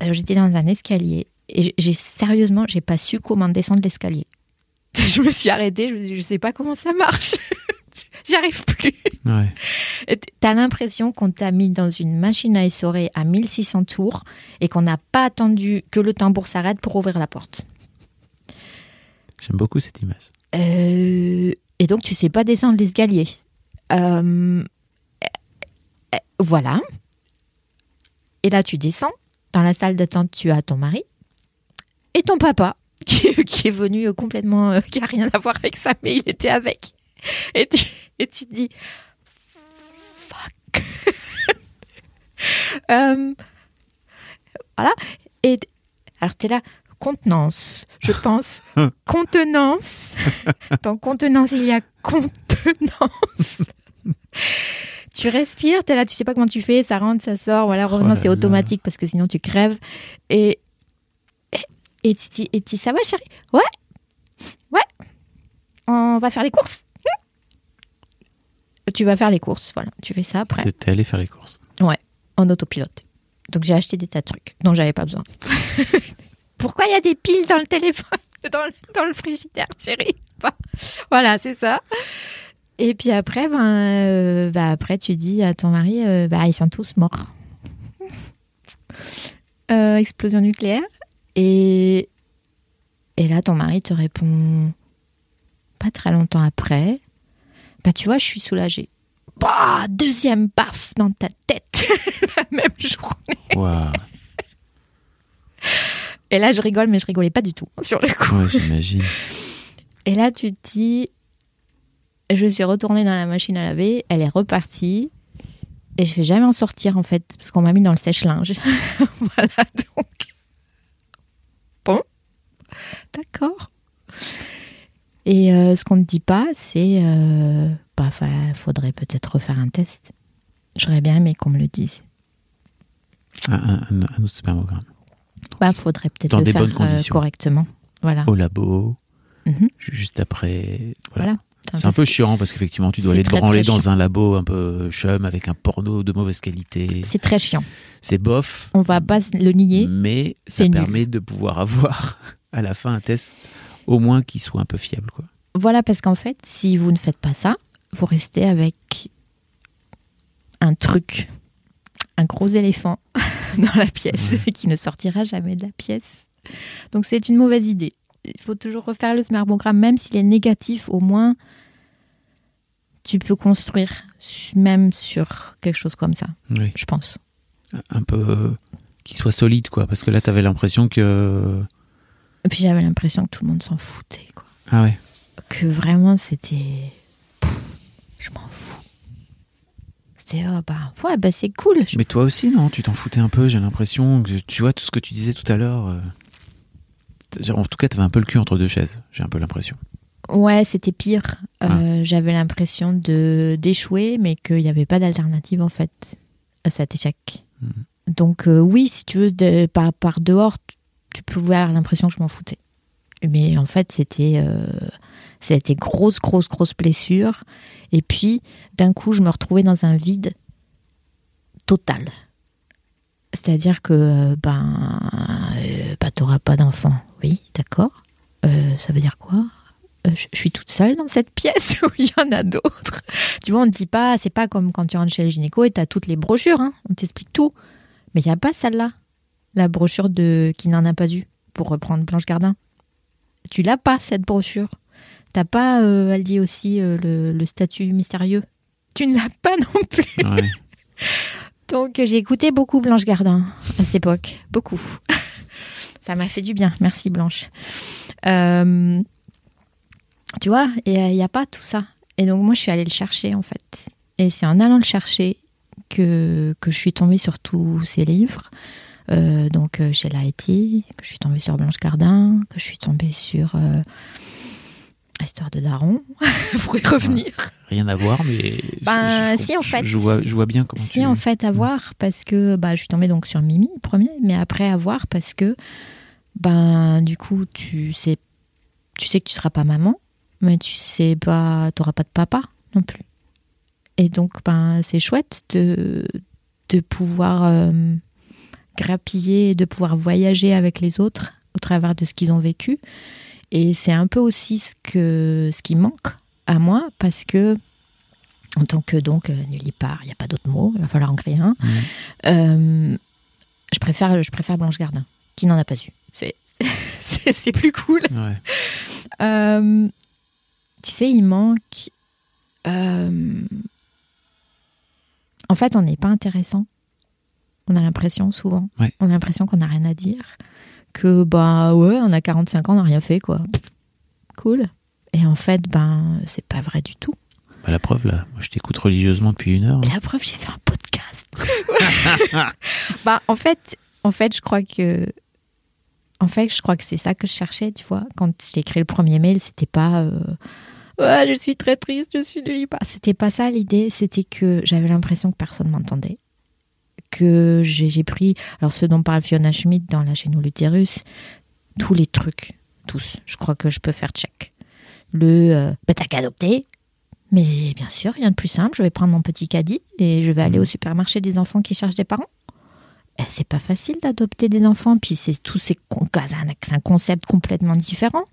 Alors j'étais dans un escalier et j'ai- sérieusement j'ai pas su comment descendre l'escalier. Je me suis arrêtée je, me suis dit, je sais pas comment ça marche. J'y arrive plus. Ouais. T'as l'impression qu'on t'a mis dans une machine à essorer à 1600 tours et qu'on n'a pas attendu que le tambour s'arrête pour ouvrir la porte. J'aime beaucoup cette image. Euh, et donc, tu sais pas descendre l'escalier. Euh, euh, voilà. Et là, tu descends. Dans la salle d'attente, tu as ton mari et ton papa qui, est- venu euh, complètement, qui a rien à voir avec ça, mais il était avec. Et tu, et tu te dis, fuck. Voilà. Et alors, tu es là, contenance, je pense. contenance. Dans contenance, il y a contenance. tu respires, tu es là, tu sais pas comment tu fais, ça rentre, ça sort. Voilà, heureusement, là c'est automatique parce que sinon tu crèves. Et, et, Et tu dis, et dis, ça va, chérie Ouais. Ouais. On va faire les courses. Tu vas faire les courses, voilà. Tu fais ça après. T'es allé faire les courses. Ouais, en autopilote. Donc j'ai acheté des tas de trucs dont j'avais pas besoin. Pourquoi il y a des piles dans le téléphone, dans le, dans le frigidaire, chérie? Voilà, c'est ça. Et puis après, ben, euh, bah après tu dis à ton mari, euh, bah ils sont tous morts. Euh, explosion nucléaire. Et et là ton mari te répond pas très longtemps après. Bah tu vois, je suis soulagée. Bah, deuxième baffe dans ta tête la même journée. Et là, je rigole, mais je rigolais pas du tout sur le coup. Ouais, j'imagine. Et là, tu te dis, je suis retournée dans la machine à laver, elle est repartie, et je vais jamais en sortir en fait, parce qu'on m'a mis dans le sèche-linge. voilà, donc. Bon, d'accord. Et euh, ce qu'on ne dit pas, c'est, euh, bah, fa- faudrait peut-être refaire un test. J'aurais bien aimé qu'on me le dise. Un, un- un- un autre spermogramme. Bah, faudrait peut-être Dans le des faire bonnes euh, conditions. correctement. Voilà. Au labo, Mhm. juste après. Voilà. Voilà. C'est un peu chiant parce qu'effectivement, tu dois aller te branler dans un labo un peu chum avec un porno de mauvaise qualité. C'est très chiant. C'est bof, On va pas le nier. mais ça nul. permet de pouvoir avoir à la fin un test au moins qui soit un peu fiable. Quoi. Voilà, parce qu'en fait, si vous ne faites pas ça, vous restez avec un truc, un gros éléphant dans la pièce qui ne sortira jamais de la pièce. Donc c'est une mauvaise idée. Il faut toujours refaire le spermogramme, même s'il est négatif, au moins tu peux construire même sur quelque chose comme ça, Oui. je pense. Un peu euh, qui soit solide, quoi. Parce que là, t'avais l'impression que. Et puis j'avais l'impression que tout le monde s'en foutait, quoi. Ah ouais. que vraiment c'était je m'en fous c'était oh, bah ouais bah c'est cool Mais toi aussi, non Tu t'en foutais un peu, j'ai l'impression. que Tu vois, tout ce que tu disais tout à l'heure. euh, En tout cas, t'avais un peu le cul entre deux chaises, j'ai un peu l'impression. ouais c'était pire Euh, j'avais l'impression de d'échouer mais qu'il n'y avait pas d'alternative en fait à cet échec Mhm. donc euh, oui si tu veux de, par, par dehors tu, tu pouvais avoir l'impression que je m'en foutais mais en fait c'était euh, c'était grosse grosse grosse blessure. Et puis d'un coup je me retrouvais dans un vide total. C'est-à-dire que ben euh, bah, t'auras pas d'enfant. Oui d'accord. Euh, ça veut dire quoi? Euh, je suis toute seule dans cette pièce où il y en a d'autres. Tu vois on ne dit pas c'est pas comme quand tu rentres chez le gynéco et t'as toutes les brochures hein, on t'explique tout. Mais il n'y a pas celle-là. La brochure de qui n'en a pas eu pour reprendre Blanche Gardin. Tu l'as pas cette brochure t'as pas euh, elle dit aussi euh, le, le statut mystérieux? Tu ne l'as pas non plus Ouais. donc euh, j'ai écouté beaucoup Blanche Gardin à cette époque, beaucoup. Ça m'a fait du bien, merci Blanche. Euh, tu vois, il n'y a, pas tout ça. Et donc moi je suis allée le chercher en fait. Et c'est en allant le chercher que, que je suis tombée sur tous ces livres. Euh, donc chez Laïti, que je suis tombée sur Blanche Gardin, que je suis tombée sur euh, Histoire de Daron, pour y revenir. Rien à voir, mais. je- Ben, je, si, en fait. Je vois, je vois bien comment Si tu. en fait à voir parce que bah je suis tombée donc sur Mimi premier mais après à voir parce que ben du coup tu sais tu sais que tu seras pas maman mais tu sais pas t'auras pas de papa non plus et donc ben c'est chouette de de pouvoir euh, grappiller de pouvoir voyager avec les autres au travers de ce qu'ils ont vécu et c'est un peu aussi ce que ce qui manque à moi parce que en tant que donc euh, nullipare, il n'y a pas d'autre mot, il va falloir en créer un. Euh, je préfère, je préfère Blanche Gardin, qui n'en a pas eu. C'est, c'est, c'est plus cool. Ouais. Euh, tu sais, il manque. euh, En fait, on n'est pas intéressant. On a l'impression, souvent. Ouais. On a l'impression qu'on n'a rien à dire. Que, bah ouais, on a 45 ans, on n'a rien fait, quoi. Cool. Et en fait, ben, c'est pas vrai du tout. Bah, la preuve, là, moi je t'écoute religieusement depuis une heure. Mais la preuve, j'ai fait un podcast. bah, en fait, en fait, je crois que, en fait, je crois que c'est ça que je cherchais, tu vois. Quand j'ai écrit le premier mail, c'était pas, euh, ouais, je suis très triste, je suis nulle part. C'était pas ça l'idée. C'était que j'avais l'impression que personne m'entendait, que j'ai pris, alors ce dont parle Fiona Schmidt dans La chaîne ou l'utérus, tous les trucs, tous. Je crois que je peux faire check. Le euh, bah, t'as qu'à adopter. Mais bien sûr, rien de plus simple. Je vais prendre mon petit caddie et je vais aller au supermarché des enfants qui cherchent des parents. Eh, c'est pas facile d'adopter des enfants, puis c'est un, c'est un concept complètement différent.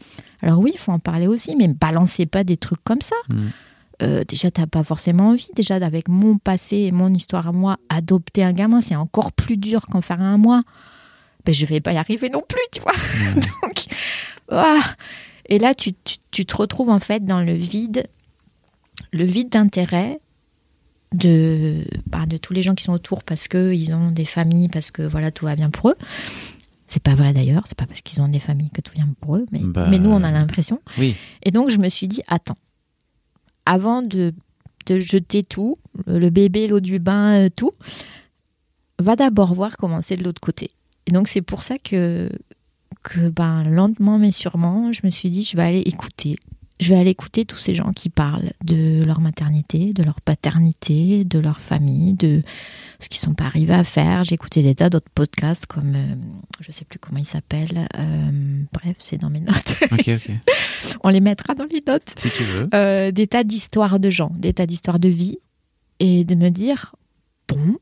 Alors oui, il faut en parler aussi, mais balancez pas des trucs comme ça. Mm. Euh, déjà, t'as pas forcément envie. Déjà, avec mon passé et mon histoire à moi, adopter un gamin, c'est encore plus dur qu'en faire un à moi. Ben, je vais pas y arriver non plus, tu vois. Donc, ah. et là, tu, tu- tu te retrouves en fait dans le vide, le vide d'intérêt de, bah, de tous les gens qui sont autour parce que ils ont des familles, parce que voilà, tout va bien pour eux. C'est pas vrai d'ailleurs, c'est pas parce qu'ils ont des familles que tout vient pour eux, mais, Bah, mais nous, on a l'impression. Oui. Et donc, je me suis dit, attends, avant de, jeter tout, le le bébé, l'eau du bain, euh, tout, va d'abord voir comment c'est de l'autre côté. Et donc, c'est pour ça que, que ben, lentement mais sûrement, je me suis dit, je vais aller écouter. Je vais aller écouter tous ces gens qui parlent de leur maternité, de leur paternité, de leur famille, de ce qu'ils sont pas arrivés à faire. J'ai écouté des tas d'autres podcasts comme, euh, je sais plus comment ils s'appellent. euh, bref, c'est dans mes notes. Ok, ok. On les mettra dans les notes. si tu veux. Euh, des tas d'histoires de gens, des tas d'histoires de vie, et de me dire, bon,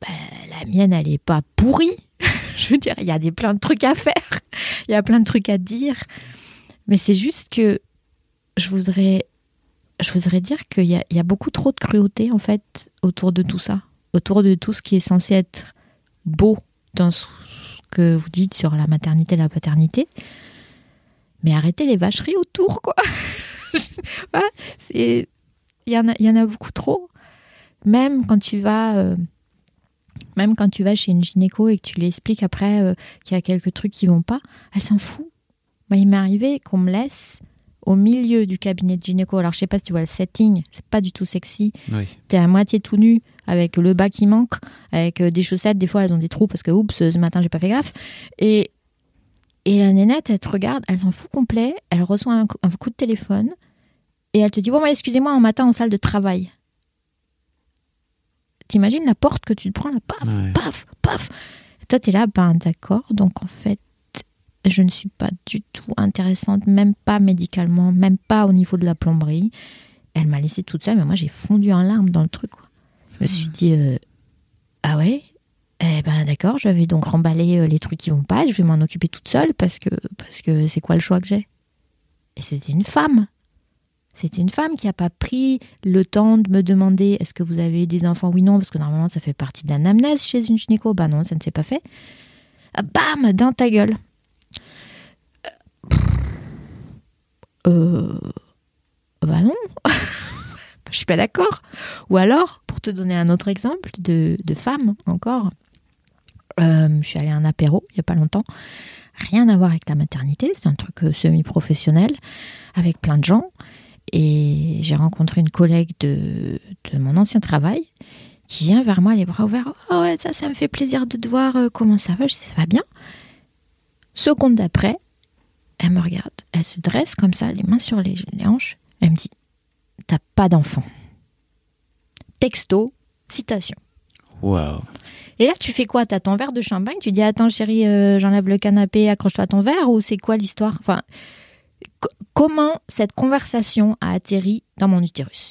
ben, la mienne, elle est pas pourrie. Je veux dire, il y a des plein de trucs à faire, il y a plein de trucs à dire, mais c'est juste que je voudrais, je voudrais dire qu'il y a, beaucoup trop de cruauté en fait autour de tout ça, autour de tout ce qui est censé être beau dans ce que vous dites sur la maternité, la paternité. Mais arrêtez les vacheries autour, quoi. Il y en a beaucoup trop même quand tu vas euh, même quand tu vas chez une gynéco et que tu lui expliques après euh, qu'il y a quelques trucs qui vont pas elle s'en fout il m'est arrivé qu'on me laisse au milieu du cabinet de gynéco. Alors je sais pas si tu vois le setting c'est pas du tout sexy. Oui. t'es à moitié tout nu avec le bas qui manque avec euh, des chaussettes. Des fois elles ont des trous parce que oups ce matin j'ai pas fait gaffe. Et et la nénette elle te regarde elle s'en fout complet. Elle reçoit un, coup- un coup de téléphone et elle te dit bon bah, excusez-moi en matin en salle de travail. T'imagines la porte que tu te prends là paf Ouais. paf paf. Et toi t'es là ben d'accord. Donc en fait je ne suis pas du tout intéressante même pas médicalement même pas au niveau de la plomberie. Elle m'a laissée toute seule mais moi j'ai fondu en larmes dans le truc je me suis dit euh, ah ouais? Eh ben d'accord je vais donc remballer euh, les trucs qui vont pas je vais m'en occuper toute seule parce que parce que c'est quoi le choix que j'ai? Et c'était une femme. C'était une femme qui n'a pas pris le temps de me demander est-ce que vous avez des enfants? Oui, non, parce que normalement ça fait partie de l'anamnèse chez une gynéco. Bah non, ça ne s'est pas fait. Bam, dans ta gueule. Euh. Bah non. Je suis pas d'accord. Ou alors, pour te donner un autre exemple de, de femme encore, euh, je suis allée à un apéro il y a pas longtemps. Rien à voir avec la maternité, c'est un truc euh, semi-professionnel avec plein de gens. Et j'ai rencontré une collègue de, de mon ancien travail qui vient vers moi les bras ouverts. Oh ouais, ça, ça me fait plaisir de te voir. euh, Comment ça va? Je ça va bien. Seconde d'après, elle me regarde. Elle se dresse comme ça, les mains sur les, les hanches. Elle me dit, t'as pas d'enfant. Texto, citation. Waouh. Et là, tu fais quoi? T'as ton verre de champagne? Tu dis attends chérie, euh, j'enlève le canapé, accroche-toi à ton verre ou c'est quoi l'histoire? Enfin, co- comment cette conversation a atterri dans mon utérus?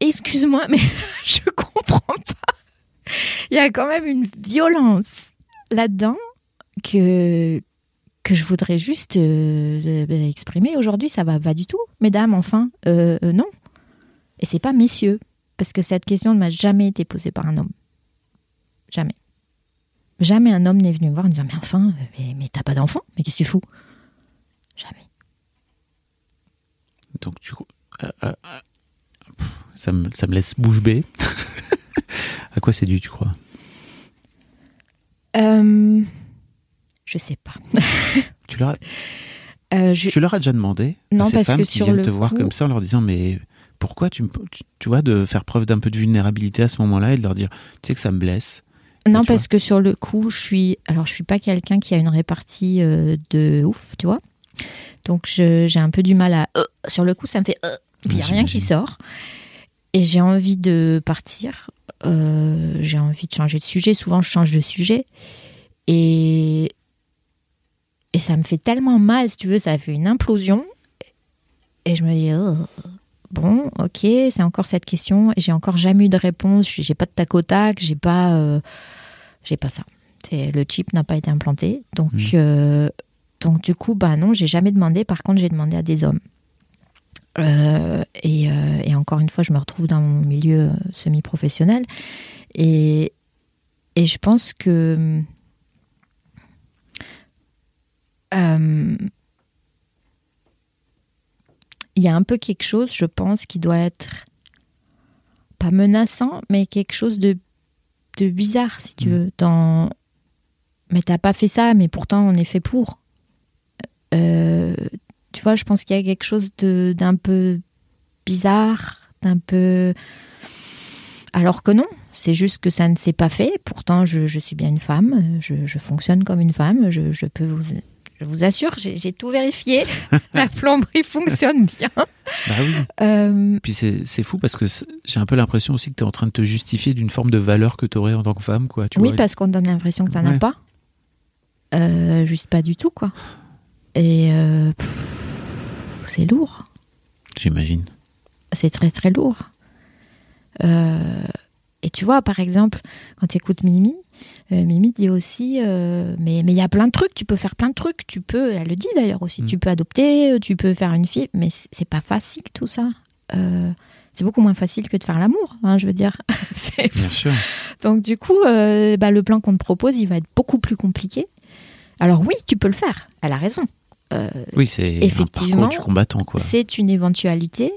Excuse-moi, mais je comprends pas. Il y a quand même une violence là-dedans que que je voudrais juste euh, euh, exprimer. Aujourd'hui, ça va pas du tout, mesdames. Enfin, euh, euh, non. Et c'est pas messieurs, parce que cette question ne m'a jamais été posée par un homme. Jamais. Jamais un homme n'est venu me voir en disant Mais enfin, euh, mais, mais t'as pas d'enfant Mais qu'est-ce que tu fous? Jamais. Donc tu. euh, euh, euh, ça, me, ça me laisse bouche bée. à quoi c'est dû, tu crois? Euh, je sais pas. tu leur, as, Euh, je- tu leur as déjà demandé Non, à ces parce femmes que qui sur viennent le te voir comme ça en leur disant mais pourquoi tu, me- tu, vois de faire preuve d'un peu de vulnérabilité à ce moment-là et de leur dire tu sais que ça me blesse Non, parce que sur le coup, je suis. Alors, je suis pas quelqu'un qui a une répartie euh, de ouf, tu vois. Donc, j'ai un peu du mal à. euh, sur le coup, ça me fait. euh, il n'y a rien qui sort. Et j'ai envie de partir. euh, j'ai envie de changer de sujet. Souvent, je change de sujet. Et. Et ça me fait tellement mal, si tu veux, ça fait une implosion. Et je me dis, oh, bon, ok, c'est encore cette question. Et j'ai encore jamais eu de réponse. Je- J'ai pas de tac au tac, j'ai pas, euh, j'ai pas ça. Le chip n'a pas été implanté. Donc, Mhm. euh, donc du coup, bah non, j'ai jamais demandé. Par contre, j'ai demandé à des hommes. Euh, et, et encore une fois, je me retrouve dans mon milieu semi-professionnel. Et, et je pense que euh, il y a un peu quelque chose, je pense, qui doit être pas menaçant, mais quelque chose de, de bizarre, si tu Mm. veux. Dans... Mais t'as pas fait ça, mais pourtant on est fait pour. Euh, tu vois, je pense qu'il y a quelque chose de- d'un peu bizarre, d'un peu. Alors que non, c'est juste que ça ne s'est pas fait. Pourtant, je, je suis bien une femme, je, je fonctionne comme une femme, je, je peux vous. Je vous assure, j'ai tout vérifié. La plomberie fonctionne bien. Bah oui. Euh, Puis c'est fou parce que j'ai un peu l'impression aussi que tu es en train de te justifier d'une forme de valeur que tu aurais en tant que femme, quoi. Tu oui, vois. parce qu'on donne l'impression que t'en as Ouais. pas. Euh, juste pas du tout, quoi. Et euh, c'est lourd. J'imagine. C'est très très lourd. Euh, et tu vois, par exemple, quand tu écoutes Mimi, euh, Mimi dit aussi, euh, mais mais il y a plein de trucs, tu peux faire plein de trucs, tu peux, elle le dit d'ailleurs aussi, Mm. tu peux adopter, tu peux faire une fille, mais c'est pas facile tout ça. Euh, c'est beaucoup moins facile que de faire l'amour, hein, je veux dire. Bien sûr. Donc du coup, euh, bah, le plan qu'on te propose, il va être beaucoup plus compliqué. Alors oui, tu peux le faire. Elle a raison. Euh, Oui, c'est un Effectivement, parcours du combattant, c'est une éventualité,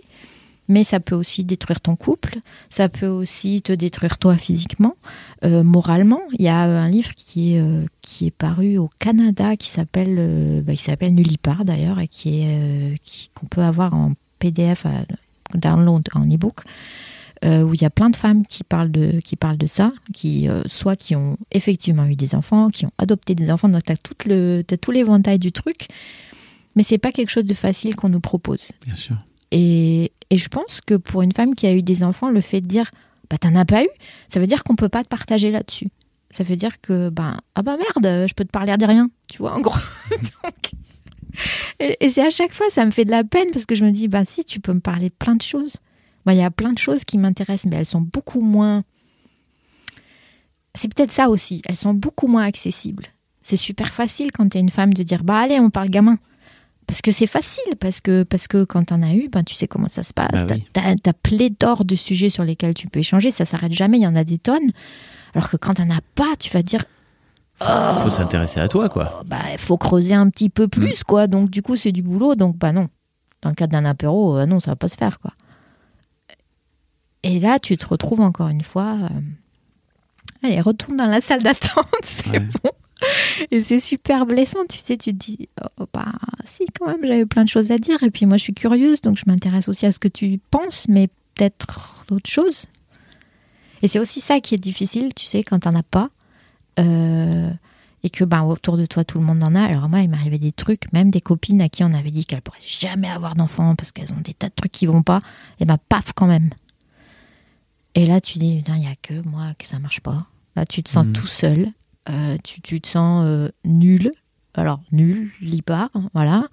mais ça peut aussi détruire ton couple. Ça peut aussi te détruire toi physiquement, euh, moralement. Il y a un livre qui est euh, qui est paru au Canada qui s'appelle euh, bah, Nullipar d'ailleurs et qui est euh, qu'on peut avoir en PDF à download en ebook euh, où il y a plein de femmes qui parlent de, qui parlent de ça, qui euh, soit qui ont effectivement eu des enfants, qui ont adopté des enfants, donc tu as, tout l'éventail du truc, mais c'est pas quelque chose de facile qu'on nous propose. Bien sûr. Et, je pense que pour une femme qui a eu des enfants, le fait de dire bah t'en as pas eu, ça veut dire qu'on peut pas te partager là-dessus. Ça veut dire que bah ah bah merde, je peux te parler à des rien, tu vois en gros. Et c'est à chaque fois ça me fait de la peine parce que je me dis bah si tu peux me parler de plein de choses. Moi il y a plein de choses qui m'intéressent mais elles sont beaucoup moins C'est peut-être ça aussi, elles sont beaucoup moins accessibles. C'est super facile quand tu es une femme de dire bah allez, on parle gamin. Parce que c'est facile, parce que, parce que quand t'en as eu, ben, tu sais comment ça se passe. Bah T'as oui. t'as- t'as pléthore de sujets sur lesquels tu peux échanger, ça s'arrête jamais, il y en a des tonnes. Alors que quand t'en as pas, tu vas dire, Faut, faut s'intéresser à toi, quoi. oh, bah, il faut creuser un petit peu plus, quoi. Donc, du coup, c'est du boulot, donc, bah non. Dans le cadre d'un apéro, euh, non, ça va pas se faire, quoi. Et là, tu te retrouves encore une fois. euh, Allez, retourne dans la salle d'attente, c'est Ouais. bon. Et c'est super blessant, tu sais, tu te dis, oh, si, quand même, j'avais plein de choses à dire. Et puis moi, je suis curieuse, donc je m'intéresse aussi à ce que tu penses, mais peut-être d'autres choses. Et c'est aussi ça qui est difficile, tu sais, quand t'en as pas. Euh, et que ben, autour de toi, tout le monde en a. Alors moi, il m'arrivait des trucs, même des copines à qui on avait dit qu'elles pourraient jamais avoir d'enfants parce qu'elles ont des tas de trucs qui vont pas. Et ben, paf, quand même. Et là, tu dis, il n'y a que moi que ça marche pas. Là, tu te sens Mhm. tout seul. Euh, tu, tu te sens euh, nul. Alors, nul, lipard, voilà.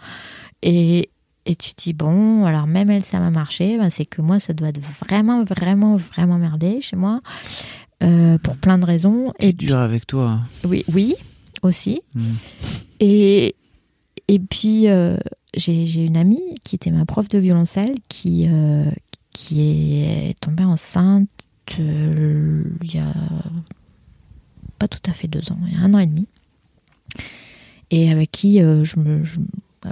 Et, et tu te dis, bon, alors même elle, ça m'a marché. ben, c'est que moi, ça doit être vraiment, vraiment, vraiment merdé chez moi. euh, pour plein de raisons. Et dur avec toi. oui, oui, aussi. Mm. Et, et puis, euh, j'ai j'ai une amie qui était ma prof de violoncelle qui, euh, qui est tombée enceinte il y a pas tout à fait deux ans, il y a un an et demi. Et avec qui euh, je me. je-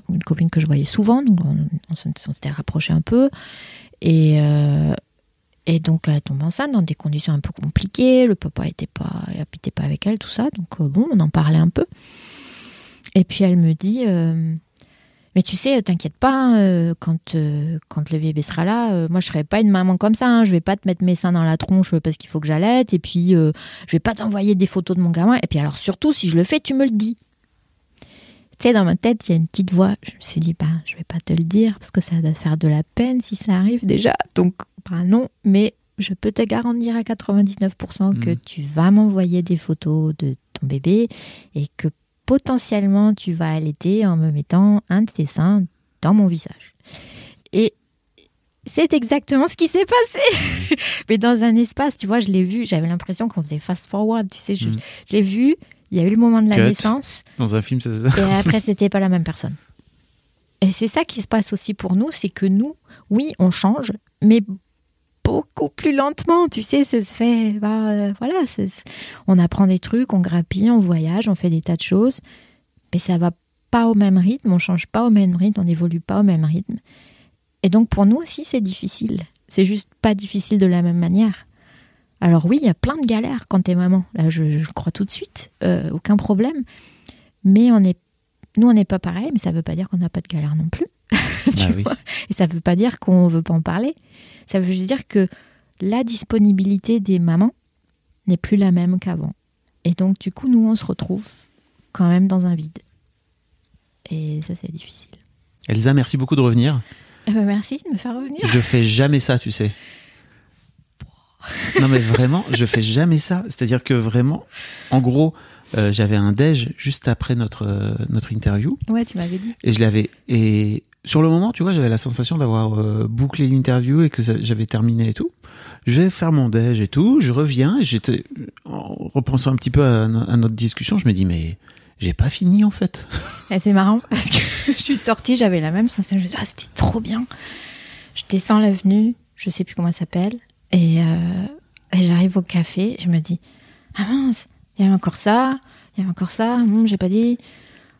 une copine que je voyais souvent, donc on, s'était rapproché un peu. Et, euh, donc elle tombe enceinte dans des conditions un peu compliquées. Le papa était pas, avec elle, tout ça. Donc euh, bon, on en parlait un peu. Et puis elle me dit, mais tu sais, t'inquiète pas, euh, quand euh, quand le bébé sera là, moi je serai pas une maman comme ça. hein. je vais pas te mettre mes seins dans la tronche parce qu'il faut que j'allaite. Et puis je vais pas t'envoyer des photos de mon gamin. Et puis alors surtout, si je le fais, tu me le dis. Tu sais, dans ma tête, il y a une petite voix. Je me suis dit, bah, je vais pas te le dire parce que ça va te faire de la peine si ça arrive déjà. Donc, bah non, mais je peux te garantir à 99% que Mhm. tu vas m'envoyer des photos de ton bébé et que potentiellement tu vas allaiter en me mettant un de tes seins dans mon visage. Et c'est exactement ce qui s'est passé. Mais dans un espace, tu vois, je l'ai vu, j'avais l'impression qu'on faisait fast forward, tu sais, je, Mm. je l'ai vu, il y a eu le moment de la Cut. naissance, Dans un film, ça se et après, c'était pas la même personne. Et c'est ça qui se passe aussi pour nous, c'est que nous, oui, on change, mais beaucoup plus lentement, tu sais, ça se fait, bah, euh, voilà, on apprend des trucs, on grappille, on voyage, on fait des tas de choses, mais ça va pas au même rythme, on change pas au même rythme, on n'évolue pas au même rythme. Et donc pour nous aussi, c'est difficile. C'est juste pas difficile de la même manière. Alors oui, il y a plein de galères quand t'es maman. Là, je, je le crois tout de suite, euh, aucun problème. Mais on est, nous, on n'est pas pareil, mais ça veut pas dire qu'on n'a pas de galère non plus. Tu Ah oui. Et ça veut pas dire qu'on veut pas en parler. Ça veut juste dire que la disponibilité des mamans n'est plus la même qu'avant. Et donc, du coup, nous, on se retrouve quand même dans un vide. Et ça, c'est difficile. Elsa, merci beaucoup de revenir. Eh ben, merci de me faire revenir. Je fais jamais ça, tu sais. Non mais vraiment, je fais jamais ça. C'est-à-dire que vraiment, en gros, euh, j'avais un déj juste après notre euh, notre interview Ouais, tu m'avais dit. et je l'avais et sur le moment, tu vois, j'avais la sensation d'avoir euh, bouclé l'interview et que ça- j'avais terminé et tout. Je vais faire mon déj et tout, je reviens j'étais en repensant un petit peu à, no- à notre discussion, je me dis mais j'ai pas fini en fait. Et c'est marrant parce que je suis sortie, j'avais la même sensation. Je me suis dit, ah, c'était trop bien. Je descends l'avenue, je sais plus comment elle s'appelle, et, euh, et j'arrive au café. Je me dis, ah mince, il y avait encore ça, il y avait encore ça, hum, j'ai pas dit.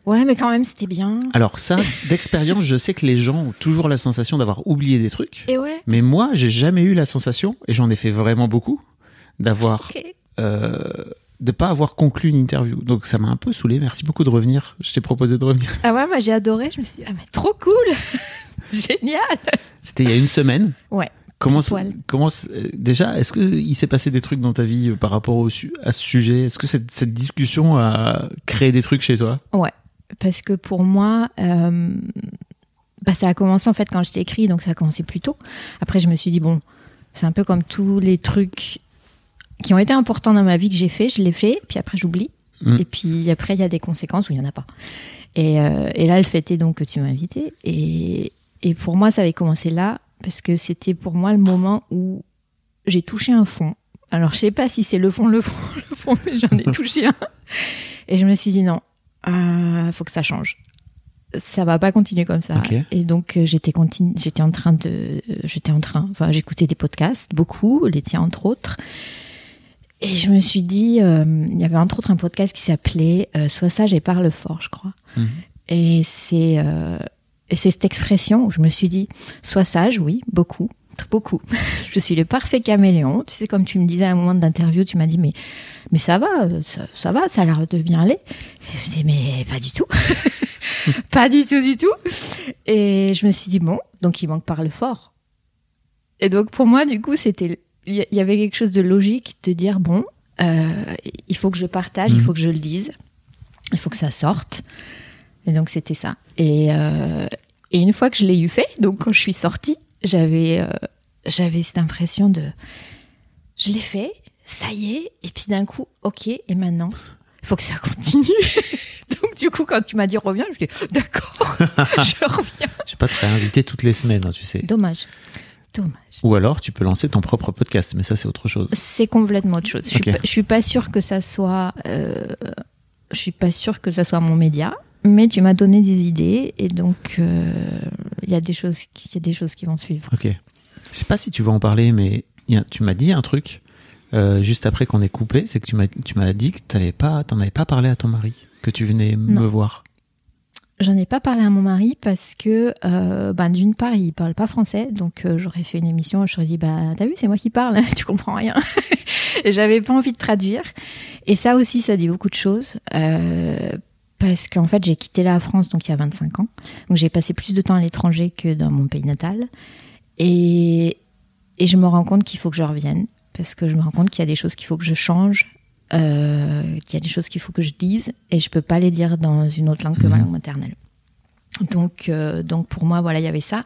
Ouais, mais quand même, c'était bien. Alors ça, d'expérience, je sais que les gens ont toujours la sensation d'avoir oublié des trucs. Et ouais. Mais moi, j'ai jamais eu la sensation, et j'en ai fait vraiment beaucoup, d'avoir, ok. euh, de pas avoir conclu une interview. Donc ça m'a un peu saoulé. Merci beaucoup de revenir. Je t'ai proposé de revenir. Ah ouais, moi j'ai adoré. Je me suis dit, ah mais trop cool, génial. C'était il y a une semaine. Ouais. Comment, Poil. comment déjà, est-ce que il s'est passé des trucs dans ta vie euh, par rapport au à ce sujet? Est-ce que cette, cette discussion a créé des trucs chez toi? Ouais, parce que pour moi, euh, bah, ça a commencé en fait quand je t'ai écrit, donc ça a commencé plus tôt. Après, je me suis dit, bon, c'est un peu comme tous les trucs qui ont été importants dans ma vie que j'ai fait, je l'ai fait, puis après j'oublie. Mm. Et puis après, il y a des conséquences où il n'y en a pas. Et, euh, et là, le fait est donc que tu m'as invité. Et, et pour moi, ça avait commencé là, parce que c'était pour moi le moment où j'ai touché un fond. Alors, je sais pas si c'est le fond, le fond, le fond, mais j'en ai touché un. Et je me suis dit, non, il faut que ça change. Ça va pas continuer comme ça. Et donc euh, j'étais continu, j'étais en train de, euh, j'étais en train, enfin j'écoutais des podcasts, beaucoup, les tiens entre autres. Et je me suis dit, euh, il y avait entre autres un podcast qui s'appelait euh, Sois sage et parle fort, je crois. Mhm. Et c'est euh, et c'est cette expression où je me suis dit, sois sage, oui, beaucoup, beaucoup. je suis le parfait caméléon. Tu sais, comme tu me disais à un moment d'interview, tu m'as dit, mais mais ça va, ça, ça va, ça a l'air de bien aller. Et je me dis, mais pas du tout. pas du tout, du tout. Et je me suis dit, bon, donc il manque parle fort. Et donc pour moi, du coup, c'était, il y- avait quelque chose de logique de dire, bon, euh, il faut que je partage, il Mhm. faut que je le dise, il faut que ça sorte. Et donc c'était ça. Et, euh, et une fois que je l'ai eu fait, donc quand je suis sortie, j'avais, euh, j'avais cette impression de, je l'ai fait, ça y est, et puis d'un coup, ok, et maintenant, il faut que ça continue. donc du coup, quand tu m'as dit reviens, je dit, d'accord, je reviens. Je sais pas, tu serais invité toutes les semaines, hein, tu sais. Dommage. Dommage. Ou alors, tu peux lancer ton propre podcast, mais ça, c'est autre chose. C'est complètement autre chose. Je suis, pas, je suis pas sûre que ça soit. euh, je suis pas sûre que ça soit mon média, mais tu m'as donné des idées et donc euh, il y a des choses, qui- il y a des choses qui vont suivre. Ok. Je sais pas si tu vas en parler, mais y a- tu m'as dit un truc euh, juste après qu'on ait coupé, c'est que tu m'as tu m'as dit que t'avais pas, t'en avais pas parlé à ton mari, que tu venais me voir. J'en ai pas parlé à mon mari parce que, euh, ben, d'une part, il parle pas français, donc euh, j'aurais fait une émission, je serais dit, bah, t'as vu, c'est moi qui parle, tu comprends rien. et j'avais pas envie de traduire. Et ça aussi, ça dit beaucoup de choses. Parce qu'en fait, j'ai quitté la France donc il y a 25 ans. Donc j'ai passé plus de temps à l'étranger que dans mon pays natal. Et, et je me rends compte qu'il faut que je revienne. Parce que je me rends compte qu'il y a des choses qu'il faut que je change, euh, qu'il y a des choses qu'il faut que je dise, et je peux pas les dire dans une autre langue que ma Mhm. langue maternelle. Donc, euh, donc pour moi, voilà, il y avait ça.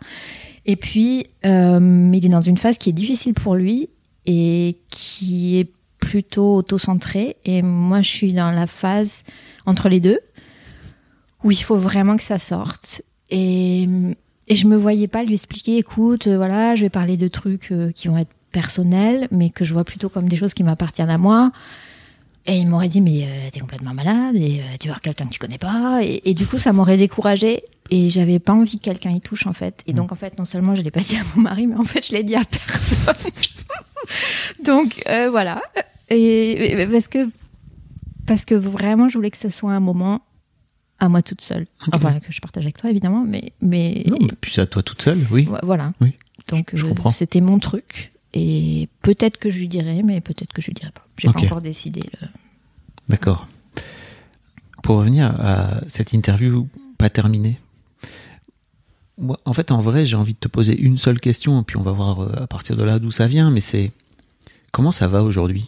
Et puis, euh, il est dans une phase qui est difficile pour lui et qui est plutôt auto-centrée. Et moi, je suis dans la phase entre les deux. Où il faut vraiment que ça sorte. Et, et je me voyais pas lui expliquer, écoute, euh, voilà, je vais parler de trucs euh, qui vont être personnels, mais que je vois plutôt comme des choses qui m'appartiennent à moi. Et il m'aurait dit, mais euh, t'es complètement malade, et euh, tu vas voir quelqu'un que tu connais pas. Et, et du coup, ça m'aurait découragée. Et j'avais pas envie que quelqu'un y touche, en fait. Et donc, en fait, non seulement je l'ai pas dit à mon mari, mais en fait, je l'ai dit à personne. donc, euh, voilà. Et parce que, parce que vraiment, je voulais que ce soit un moment à moi toute seule. Enfin, que je partage avec toi, évidemment, mais, mais Non, mais puis à toi toute seule, oui. Voilà. Oui, Donc je euh, comprends. c'était mon truc. Et peut-être que je lui dirai, mais peut-être que je lui dirai pas. J'ai pas encore décidé. le- D'accord. Pour revenir à cette interview pas terminée, moi, en fait, en vrai, j'ai envie de te poser une seule question, et puis on va voir euh, à partir de là d'où ça vient, mais c'est comment ça va aujourd'hui?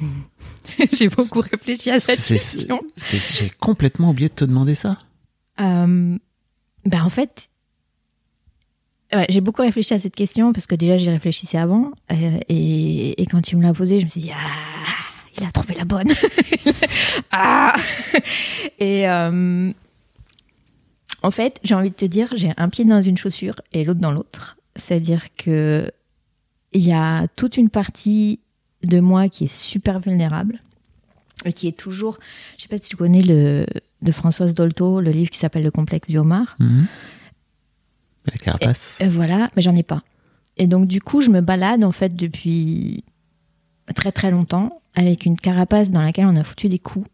J'ai beaucoup réfléchi à cette question. J'ai complètement oublié de te demander ça. Euh, ben en fait, ouais, j'ai beaucoup réfléchi à cette question parce que déjà j'y réfléchissais avant. euh, et, et quand tu me l'as posée, je me suis dit ah, il a trouvé la bonne. ah. Et euh, en fait, j'ai envie de te dire, j'ai un pied dans une chaussure et l'autre dans l'autre. C'est-à-dire que il y a toute une partie de moi qui est super vulnérable et qui est toujours. Je sais pas si tu connais le de Françoise Dolto, le livre qui s'appelle Le complexe du homard. Mhm. La carapace. Euh, voilà, mais j'en ai pas. Et donc du coup, je me balade en fait depuis très très longtemps avec une carapace dans laquelle on a foutu des coups,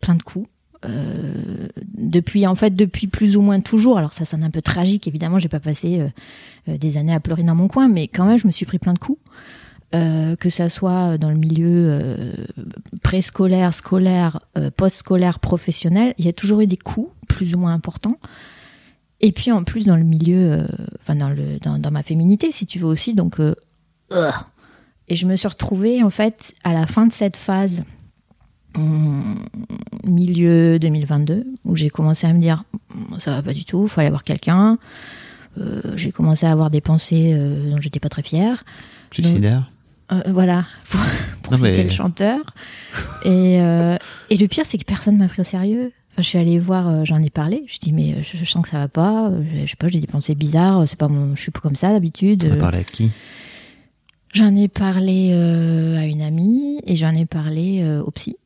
plein de coups. Euh, depuis en fait depuis plus ou moins toujours. Alors ça sonne un peu tragique, évidemment, j'ai pas passé euh, euh, des années à pleurer dans mon coin, mais quand même, je me suis pris plein de coups. Euh, que ça soit dans le milieu euh, préscolaire, scolaire, euh, post-scolaire, professionnel, il y a toujours eu des coups plus ou moins importants. Et puis en plus dans le milieu, enfin dans, le, dans, ma féminité, si tu veux aussi, donc... et je me suis retrouvée en fait à la fin de cette phase, hum, milieu 2022, où j'ai commencé à me dire, ça va pas du tout, il faut aller voir quelqu'un. J'ai commencé à avoir des pensées euh, dont j'étais pas très fière. Suicidaire? Euh, voilà, pour, pour Non, citer mais- le chanteur. Et, euh, et le pire, c'est que personne m'a pris au sérieux. Enfin, je suis allée voir, euh, j'en ai parlé. Je dis, mais je, je sens que ça va pas. Je, je sais pas, j'ai des pensées bizarres. C'est pas mon, je suis pas comme ça d'habitude. On a Euh, parlé à qui? J'en ai parlé à une amie et j'en ai parlé au psy.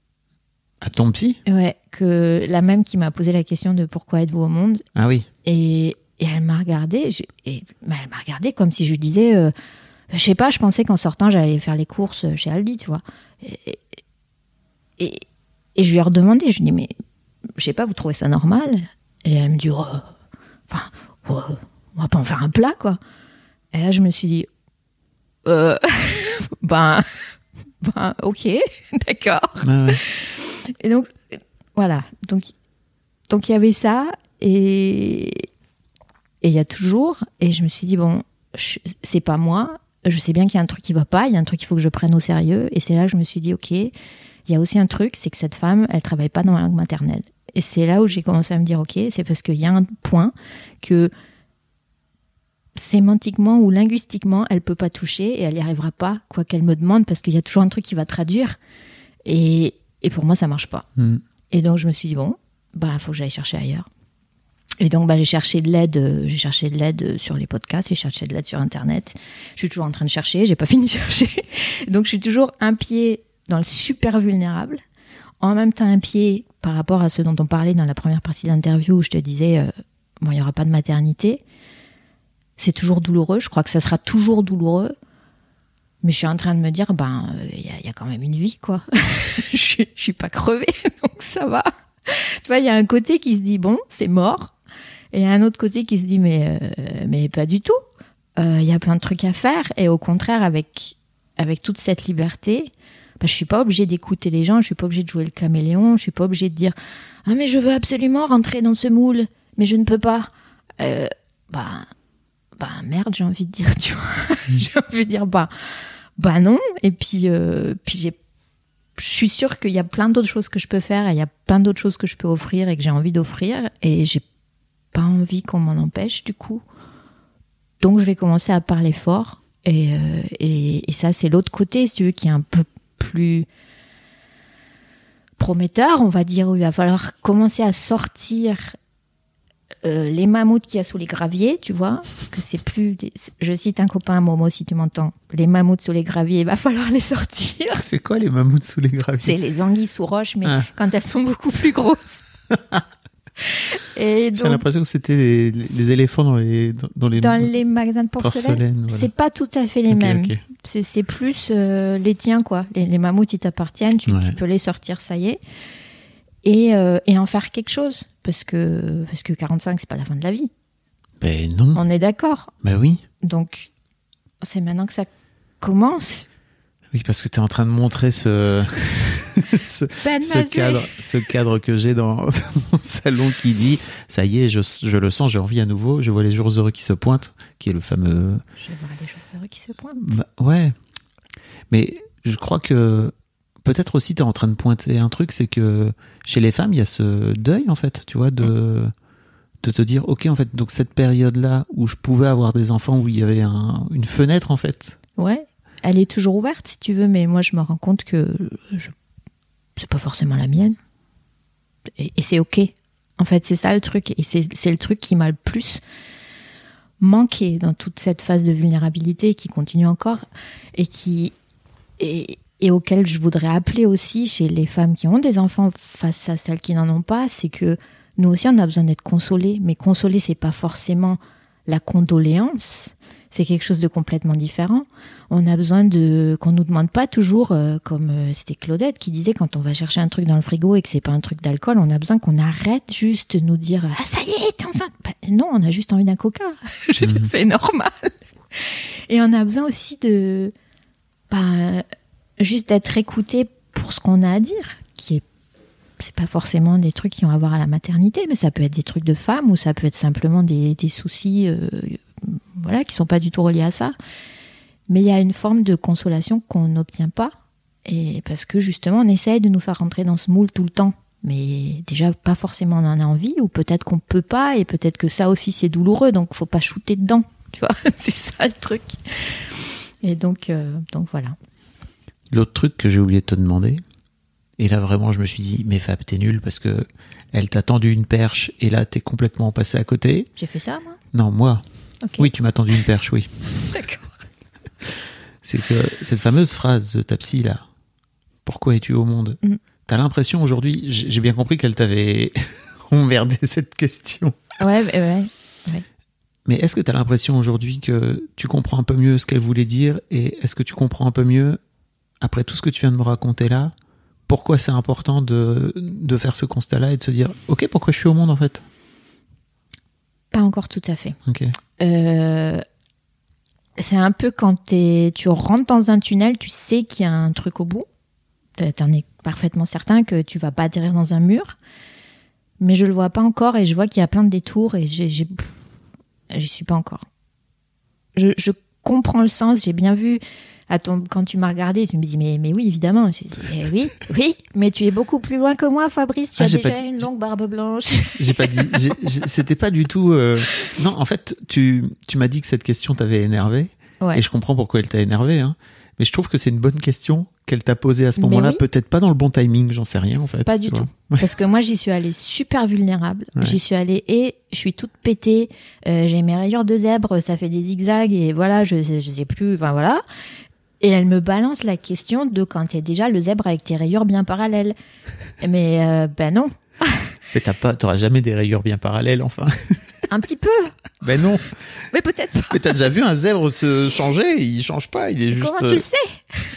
À ton psy? Ouais, que la même qui m'a posé la question de pourquoi êtes-vous au monde Ah oui. et, et elle m'a regardé, je- et bah, elle m'a regardé comme si je disais, je sais pas, je pensais qu'en sortant j'allais faire les courses chez Aldi, tu vois. Et, et, je lui ai redemandé, je lui ai dit, mais je sais pas, vous trouvez ça normal? Et elle me dit, oh, enfin, oh, on va pas en faire un plat, quoi. Et là, je me suis dit, euh, ben, ben, ok, d'accord. Ah ouais. Et donc, voilà. Donc, donc il y avait ça et et il y a toujours. Et je me suis dit bon, c'est pas moi. Je sais bien qu'il y a un truc qui va pas. Il y a un truc qu'il faut que je prenne au sérieux. Et c'est là que je me suis dit ok. Il y a aussi un truc, c'est que cette femme, elle travaille pas dans la langue maternelle. Et c'est là où j'ai commencé à me dire ok, c'est parce qu'il y a un point que sémantiquement ou linguistiquement, elle peut pas toucher et elle y arrivera pas, quoi qu'elle me demande, parce qu'il y a toujours un truc qui va traduire. Et, et pour moi, ça marche pas. Mhm. Et donc, je me suis dit, bon, bah, faut que j'aille chercher ailleurs. Et donc, bah, j'ai cherché de l'aide, euh, j'ai cherché de l'aide euh, sur les podcasts, j'ai cherché de l'aide sur Internet. Je suis toujours en train de chercher, j'ai pas fini de chercher. Donc, je suis toujours un pied dans le super vulnérable, en même temps un pied par rapport à ce dont on parlait dans la première partie de l'interview où je te disais, euh, bon, il y aura pas de maternité. C'est toujours douloureux, je crois que ça sera toujours douloureux. Mais je suis en train de me dire, ben, il y, a- quand même une vie, quoi. je, je suis pas crevée, donc ça va. Tu vois, il y a un côté qui se dit, bon, c'est mort. Et un autre côté qui se dit, mais, euh, mais pas du tout. Euh, Il y a plein de trucs à faire. Et au contraire, avec, avec toute cette liberté, bah, je suis pas obligée d'écouter les gens, je suis pas obligée de jouer le caméléon, je suis pas obligée de dire, ah, mais je veux absolument rentrer dans ce moule, mais je ne peux pas. Euh, bah, bah merde, j'ai envie de dire, tu vois. j'ai envie de dire, bah, bah non. Et puis, euh, puis j'ai je suis sûre qu'il y a plein d'autres choses que je peux faire et il y a plein d'autres choses que je peux offrir et que j'ai envie d'offrir et j'ai pas envie qu'on m'en empêche du coup. Donc je vais commencer à parler fort et, euh, et, et ça c'est l'autre côté si tu veux qui est un peu plus prometteur. On va dire où il va falloir commencer à sortir euh, les mammouths qu'il y a sous les graviers, tu vois, que c'est plus. des- Je cite un copain, Momo, si tu m'entends. Les mammouths sous les graviers, il va falloir les sortir. C'est quoi les mammouths sous les graviers? C'est les anguilles sous roche, mais Ah. quand elles sont beaucoup plus grosses. Et J'ai l'impression que c'était les, les éléphants dans les dans, dans les dans les magasins de porcelaine, porcelaines. voilà. c'est pas tout à fait les mêmes. C'est c'est plus euh, les tiens, quoi. Les, les mammouths, ils t'appartiennent, tu, Ouais. tu peux les sortir, ça y est. Et, euh, et en faire quelque chose. Parce que, parce que 45, c'est pas la fin de la vie. Ben non. On est d'accord. Ben oui. Donc, c'est maintenant que ça commence. Oui, parce que tu es en train de montrer ce, ce, cadre, ce cadre que j'ai dans, dans mon salon qui dit ça y est, je, je le sens, j'ai envie à nouveau, je vois les jours heureux qui se pointent, qui est le fameux. Je voir les choses heureux qui se pointent. Bah, ouais. Mais je crois que peut-être aussi tu es en train de pointer un truc, c'est que chez les femmes, il y a ce deuil en fait, tu vois, de, de te dire ok, en fait, donc cette période-là où je pouvais avoir des enfants, où il y avait un- une fenêtre en fait. Ouais. Elle est toujours ouverte, si tu veux, mais moi, je me rends compte que je... c'est pas forcément la mienne. Et, c'est OK. En fait, c'est ça le truc. Et c'est c'est le truc qui m'a le plus manqué dans toute cette phase de vulnérabilité qui continue encore et qui et, et auquel je voudrais appeler aussi chez les femmes qui ont des enfants face à celles qui n'en ont pas, c'est que nous aussi on a besoin d'être consolés, mais consoler c'est pas forcément la condoléance, c'est quelque chose de complètement différent. On a besoin de qu'on nous demande pas toujours, euh, comme euh, c'était Claudette qui disait quand on va chercher un truc dans le frigo et que c'est pas un truc d'alcool, on a besoin qu'on arrête juste de nous dire ah ça y est t'es enceinte. Bah, non, on a juste envie d'un coca. Je dire, c'est normal. Et on a besoin aussi de bah, juste d'être écouté pour ce qu'on a à dire, qui est c'est pas forcément des trucs qui ont à voir à la maternité, mais ça peut être des trucs de femmes ou ça peut être simplement des, des soucis, euh, voilà, qui sont pas du tout reliés à ça. Mais il y a une forme de consolation qu'on n'obtient pas, et parce que justement on essaye de nous faire rentrer dans ce moule tout le temps. Mais déjà pas forcément on en a envie, ou peut-être qu'on peut pas, et peut-être que ça aussi c'est douloureux, donc faut pas shooter dedans, tu vois, c'est ça le truc. Et donc, euh, donc voilà. L'autre truc que j'ai oublié de te demander, et là vraiment je me suis dit, mais Fab, t'es nul parce que elle t'a tendu une perche et là t'es complètement passé à côté. J'ai fait ça moi? Non, moi. Oui, tu m'as tendu une perche, oui. D'accord. C'est que cette fameuse phrase de ta psy là, pourquoi es-tu au monde Mm. T'as l'impression aujourd'hui, j'ai bien compris qu'elle t'avait emmerdé cette question. Ouais, ouais, ouais. Mais est-ce que t'as l'impression aujourd'hui que tu comprends un peu mieux ce qu'elle voulait dire et est-ce que tu comprends un peu mieux, après tout ce que tu viens de me raconter là, pourquoi c'est important de, de faire ce constat-là et de se dire, ok, pourquoi je suis au monde en fait? Pas encore tout à fait. Ok. Euh, c'est un peu quand t'es- tu rentres dans un tunnel, tu sais qu'il y a un truc au bout. T'en es parfaitement certain que tu vas pas atterrir dans un mur. Mais je le vois pas encore et je vois qu'il y a plein de détours et j'y suis pas encore. Je, je comprends le sens, j'ai bien vu. À ton, quand tu m'as regardé, tu me dis mais, mais oui, évidemment. J'ai dit eh oui, oui, mais tu es beaucoup plus loin que moi, Fabrice. Tu Ah, as déjà dit- une longue barbe blanche. J'ai pas dit, c'était pas du tout. euh, Non, en fait, tu, tu m'as dit que cette question t'avait énervé Ouais. et je comprends pourquoi elle t'a énervé. Hein. Mais je trouve que c'est une bonne question qu'elle t'a posée à ce moment-là. oui. Peut-être pas dans le bon timing, j'en sais rien en fait. Pas du tout. Parce que moi, j'y suis allée super vulnérable. Ouais. J'y suis allée et je suis toute pétée. Euh, j'ai mes rayures de zèbre, ça fait des zigzags et voilà, je, je sais plus. Enfin voilà. Et elle me balance la question de quand t'es déjà le zèbre avec tes rayures bien parallèles. Mais euh, ben non, Mais t'as pas, t'auras jamais des rayures bien parallèles, enfin. un petit peu. ben non. Mais peut-être pas. Mais t'as déjà vu un zèbre se changer? Il change pas, il est juste. Comment tu le sais?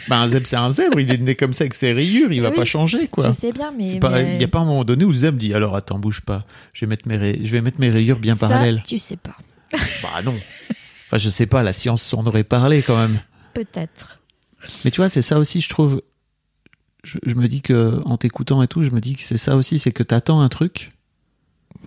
Ben, un zèbre, c'est un zèbre, il est né comme ça avec ses rayures, il va Oui. pas changer, quoi. Je sais bien, mais. Pas, mais il y a pas un moment donné où le zèbre dit alors attends bouge pas, je vais mettre mes, ray- je vais mettre mes rayures bien ça, parallèles. Tu sais pas. Bah non. Enfin je sais pas, la science s'en aurait parlé quand même. Peut-être. Mais tu vois c'est ça aussi je trouve. Je, je me dis que en t'écoutant et tout, je me dis que c'est ça aussi, c'est que t'attends un truc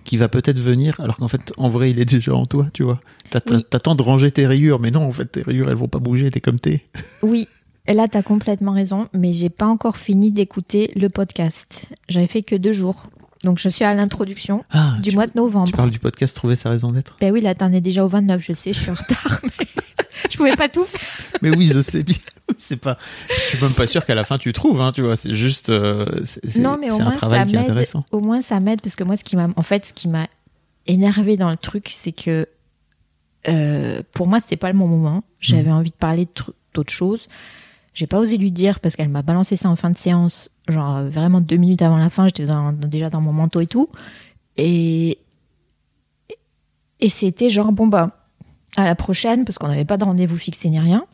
qui va peut-être venir, alors qu'en fait en vrai il est déjà en toi, tu vois. T'attends Oui. de ranger tes rayures, mais non en fait tes rayures elles vont pas bouger, t'es comme t'es. Oui, et là, tu as complètement raison, mais j'ai pas encore fini d'écouter le podcast. J'avais fait que deux jours. Donc, je suis à l'introduction Ah, du mois de novembre. tu parles du podcast Trouver sa raison d'être. Ben oui, là, t'en es déjà au 29, je sais, je suis en retard, mais je pouvais pas tout faire. Mais oui je sais bien. c'est pas. Je suis même pas sûr qu'à la fin tu trouves, hein, tu vois. C'est juste. euh, c'est Non, mais au un moins ça qui est m'aide. intéressant. Au moins ça m'aide parce que moi, ce qui m'a, en fait, ce qui m'a énervé dans le truc, c'est que euh, pour moi, c'était pas le bon moment. J'avais envie de parler d'autres choses. J'ai pas osé lui dire parce qu'elle m'a balancé ça en fin de séance, genre euh, vraiment deux minutes avant la fin. J'étais dans- déjà dans mon manteau et tout, et et c'était genre bon bah à la prochaine parce qu'on n'avait pas de rendez-vous fixé ni rien.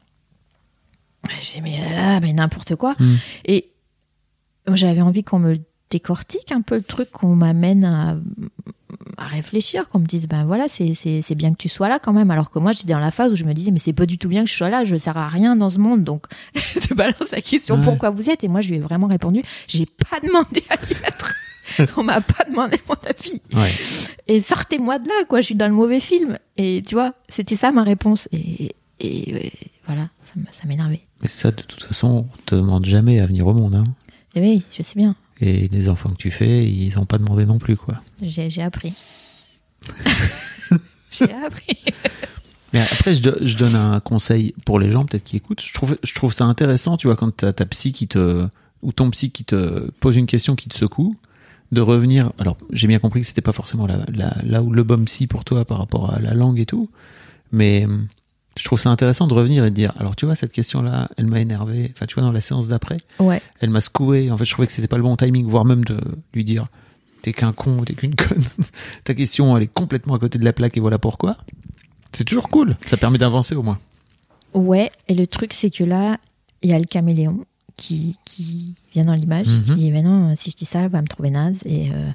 J'ai dit mais ah, mais n'importe quoi. Mm. Et j'avais envie qu'on me décortique un peu le truc, qu'on m'amène à, à réfléchir, qu'on me dise, ben voilà, c'est- bien que tu sois là quand même. Alors que moi, j'étais dans la phase où je me disais, mais c'est pas du tout bien que je sois là, je sers à rien dans ce monde. Donc, je balance la question, Ouais. pourquoi vous êtes? Et moi, je lui ai vraiment répondu, j'ai pas demandé à y être. On m'a pas demandé mon avis. Ouais. Et sortez-moi de là, quoi, je suis dans le mauvais film. Et tu vois, c'était ça ma réponse. Et, et, voilà, ça m'énervait. Mais ça, de toute façon, on te demande jamais à venir au monde. Hein. Et oui, je sais bien, Et les enfants que tu fais, ils ont pas demandé non plus, quoi. j'ai appris. j'ai appris. Mais après, je donne un conseil pour les gens peut-être qui écoutent. Je trouve, je trouve ça intéressant, tu vois, quand t'as ta psy qui te ou ton psy qui te pose une question qui te secoue, de revenir. Alors, j'ai bien compris que c'était pas forcément la, la- là où le bon psy pour toi par rapport à la langue et tout, mais hum, je trouve ça intéressant de revenir et de dire. Alors, tu vois, cette question-là, elle m'a énervé. Enfin, tu vois, dans la séance d'après, Ouais. elle m'a secoué. En fait, je trouvais que c'était pas le bon timing, voire même de lui dire t'es qu'un con, t'es qu'une conne. Ta question, elle est complètement à côté de la plaque et voilà pourquoi. C'est toujours cool. Ça permet d'avancer au moins. Ouais, et le truc, c'est que là, il y a le caméléon qui, qui vient dans l'image. Mhm. qui dit, mais non, si je dis ça, elle va me trouver naze. Et, euh,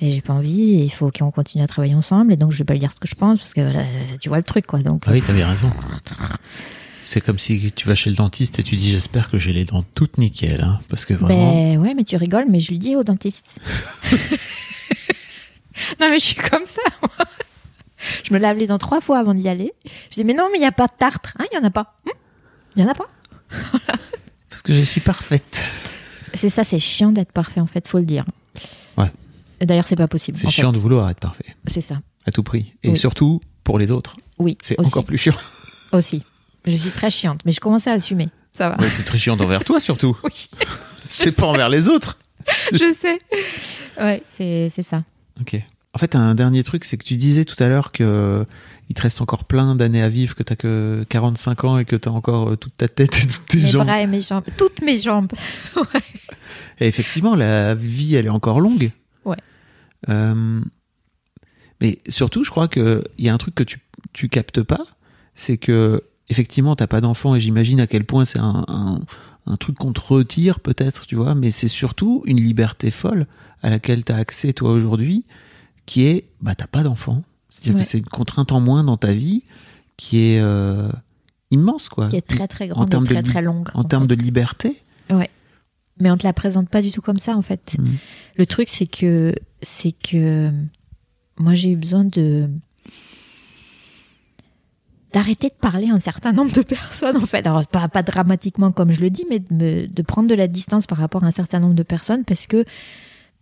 et j'ai pas envie. Et il faut qu'on continue à travailler ensemble. Et donc, je vais pas lui dire ce que je pense. Parce que là, tu vois le truc, quoi. Donc, Ah oui, t'avais raison. C'est comme si tu vas chez le dentiste et tu dis j'espère que j'ai les dents toutes nickel, hein, parce que vraiment. ben ouais, mais tu rigoles, mais je lui dis au dentiste. non, mais je suis comme ça. moi. je me lave les dents trois fois avant d'y aller. Je dis, mais non, mais il n'y a pas de tartre. Hein, il y en a pas. Hum Il y en a pas. Que je suis parfaite. C'est ça, c'est chiant d'être parfait, en fait, faut le dire. Ouais. D'ailleurs, c'est pas possible. C'est chiant fait. de vouloir être parfait, C'est ça. à tout prix. Et Oui. surtout pour les autres. Oui, C'est encore plus chiant. Aussi. Je suis très chiante, mais je commence à assumer. Ça va. Ouais, très chiant envers toi surtout. Oui, C'est pas envers les autres. je sais. Ouais, c'est c'est ça. Ok. En fait, un dernier truc, c'est que tu disais tout à l'heure que il te reste encore plein d'années à vivre, que t'as que 45 ans et que t'as encore euh, toute ta tête et toutes tes Mes jambes. bras et mes jambes. Toutes mes jambes. Et effectivement, la vie, elle est encore longue. Ouais. Euh, mais surtout, je crois que il y a un truc que tu tu captes pas, c'est que effectivement, t'as pas d'enfant et j'imagine à quel point c'est un, un un truc qu'on te retire peut-être, tu vois. Mais c'est surtout une liberté folle à laquelle t'as accès toi aujourd'hui, qui est bah t'as pas d'enfant. C'est-à-dire Ouais. que c'est une contrainte en moins dans ta vie qui est euh, immense, quoi. Qui est très très En grande et termes de très li- très longue. en termes de liberté. Mais on te la présente pas du tout comme ça, en fait. Mhm. Le truc, c'est que, c'est que moi, j'ai eu besoin de d'arrêter de parler à un certain nombre de personnes, en fait. Alors, pas, pas dramatiquement comme je le dis, mais de, me- de prendre de la distance par rapport à un certain nombre de personnes parce que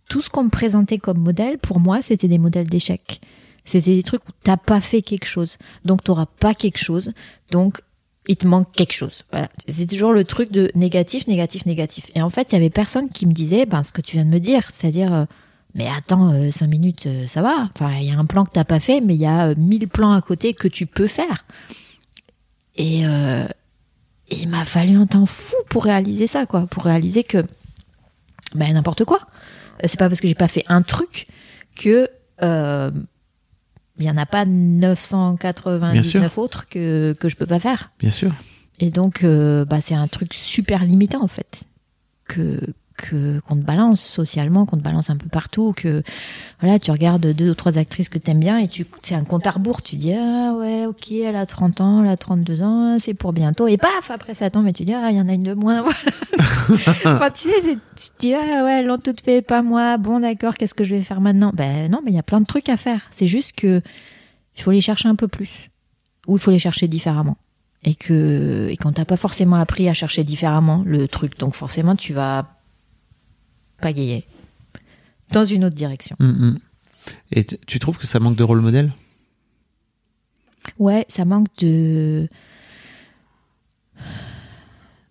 tout ce qu'on me présentait comme modèle, pour moi, c'était des modèles d'échec. C'était des trucs où t'as pas fait quelque chose. Donc, t'auras pas quelque chose. Donc, il te manque quelque chose. Voilà. C'est toujours le truc de négatif, négatif, négatif. Et en fait, il y avait personne qui me disait, ben, ce que tu viens de me dire, c'est-à-dire, euh, mais attends, euh, cinq minutes, euh, ça va. Enfin, il y a un plan que t'as pas fait, mais il y a mille plans à côté que tu peux faire. Et il m'a fallu un temps fou pour réaliser ça, quoi. Pour réaliser que, ben, n'importe quoi. C'est pas parce que j'ai pas fait un truc que, euh, il y en a pas Bien 999 autres que, que je peux pas faire. Bien sûr. Et donc, euh, bah, c'est un truc super limitant, en fait, que que qu'on te balance socialement, qu'on te balance un peu partout, que voilà, tu regardes deux ou trois actrices que t'aimes bien et tu c'est un compte à rebours, tu dis ah ouais, ok, elle a 30 ans, elle a 32 ans, c'est pour bientôt et paf, après ça tombe et tu dis ah, il y en a une de moins, voilà. enfin, tu sais, tu te dis ah ouais, l'ont toutes fait, pas moi. Bon d'accord, qu'est-ce que je vais faire maintenant? Ben non, mais il y a plein de trucs à faire. C'est juste que il faut les chercher un peu plus ou il faut les chercher différemment et que et qu'on t'a pas forcément appris à chercher différemment le truc donc forcément tu vas pagayer dans une autre direction Mm, mm. Et tu trouves que ça manque de rôle modèle? Ouais ça manque de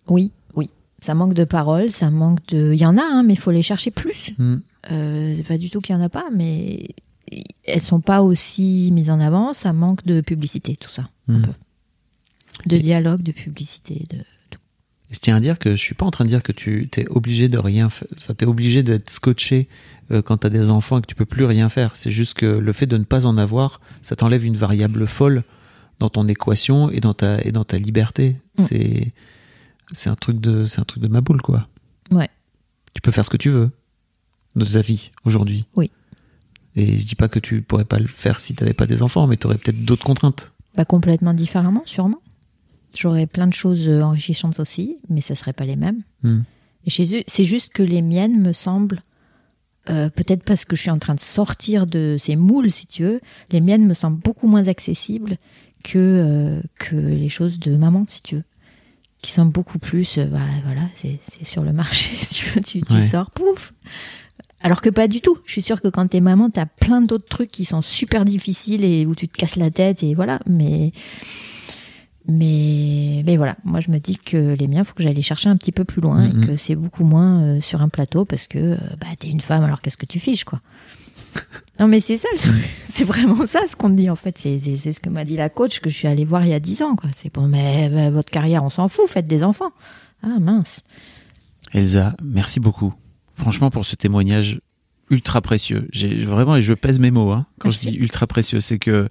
Oui, oui. Ça manque de paroles, ça manque de. Il y en a, hein, mais il faut les chercher plus. Hmm. Euh, c'est pas du tout qu'il y en a pas, mais elles sont pas aussi mises en avant. Ça manque de publicité, tout ça, un Hmm. peu. De dialogue, de publicité, de. Je tiens à dire que je suis pas en train de dire que tu t'es obligé de rien faire. Enfin, t'es obligé d'être scotché euh, quand t'as des enfants et que tu peux plus rien faire. C'est juste que le fait de ne pas en avoir, ça t'enlève une variable folle dans ton équation et dans ta et dans ta liberté. Mm. C'est c'est un truc de c'est un truc de ma boule quoi. Ouais. Tu peux faire ce que tu veux de ta vie aujourd'hui. Oui. Et je dis pas que tu pourrais pas le faire si t'avais pas des enfants, mais t'aurais peut-être d'autres contraintes. Pas complètement différemment, sûrement. J'aurais plein de choses euh, enrichissantes aussi, mais ça serait pas les mêmes. Hmm. Et chez eux, c'est juste que les miennes me semblent, euh, peut-être parce que je suis en train de sortir de ces moules, si tu veux, les miennes me semblent beaucoup moins accessibles que, euh, que les choses de maman, si tu veux. Qui sont beaucoup plus, euh, bah, voilà, c'est c'est sur le marché, si tu veux, tu, tu Ouais. sors, pouf. Alors que pas du tout. Je suis sûre que quand t'es maman, t'as plein d'autres trucs qui sont super difficiles et où tu te casses la tête et voilà. Mais, mais, mais voilà. Moi, je me dis que les miens, faut que j'aille les chercher un petit peu plus loin et que c'est beaucoup moins euh, sur un plateau parce que euh, bah, t'es une femme, alors qu'est-ce que tu fiches, quoi? Non, mais c'est ça, c'est vraiment ça ce qu'on dit en fait. C'est ce que m'a dit la coach que je suis allée voir il y a 10 ans, quoi. C'est bon, mais bah, votre carrière, on s'en fout, faites des enfants. Ah mince. Elsa, merci beaucoup. Franchement, pour ce témoignage ultra précieux. J'ai vraiment, et je pèse mes mots, hein, quand Merci. je dis ultra précieux, c'est que,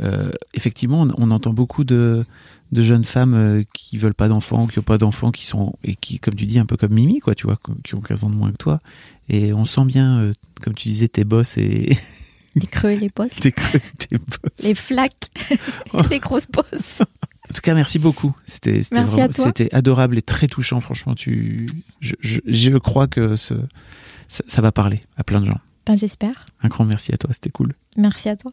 euh, effectivement, on, on entend beaucoup de, de jeunes femmes euh, qui veulent pas d'enfants, qui ont pas d'enfants, qui sont, et qui, comme tu dis, un peu comme Mimi, quoi, tu vois, qui ont 15 ans de moins que toi. Et on sent bien, euh, comme tu disais, tes bosses et Les creux et les postes. tes creux, tes bosses. Les flaques. les grosses postes. En tout cas, merci beaucoup. C'était c'était adorable et très touchant. Franchement, tu, je, je, je crois que ce, ça, ça va parler à plein de gens. Ben, j'espère. Un grand merci à toi, c'était cool. Merci à toi.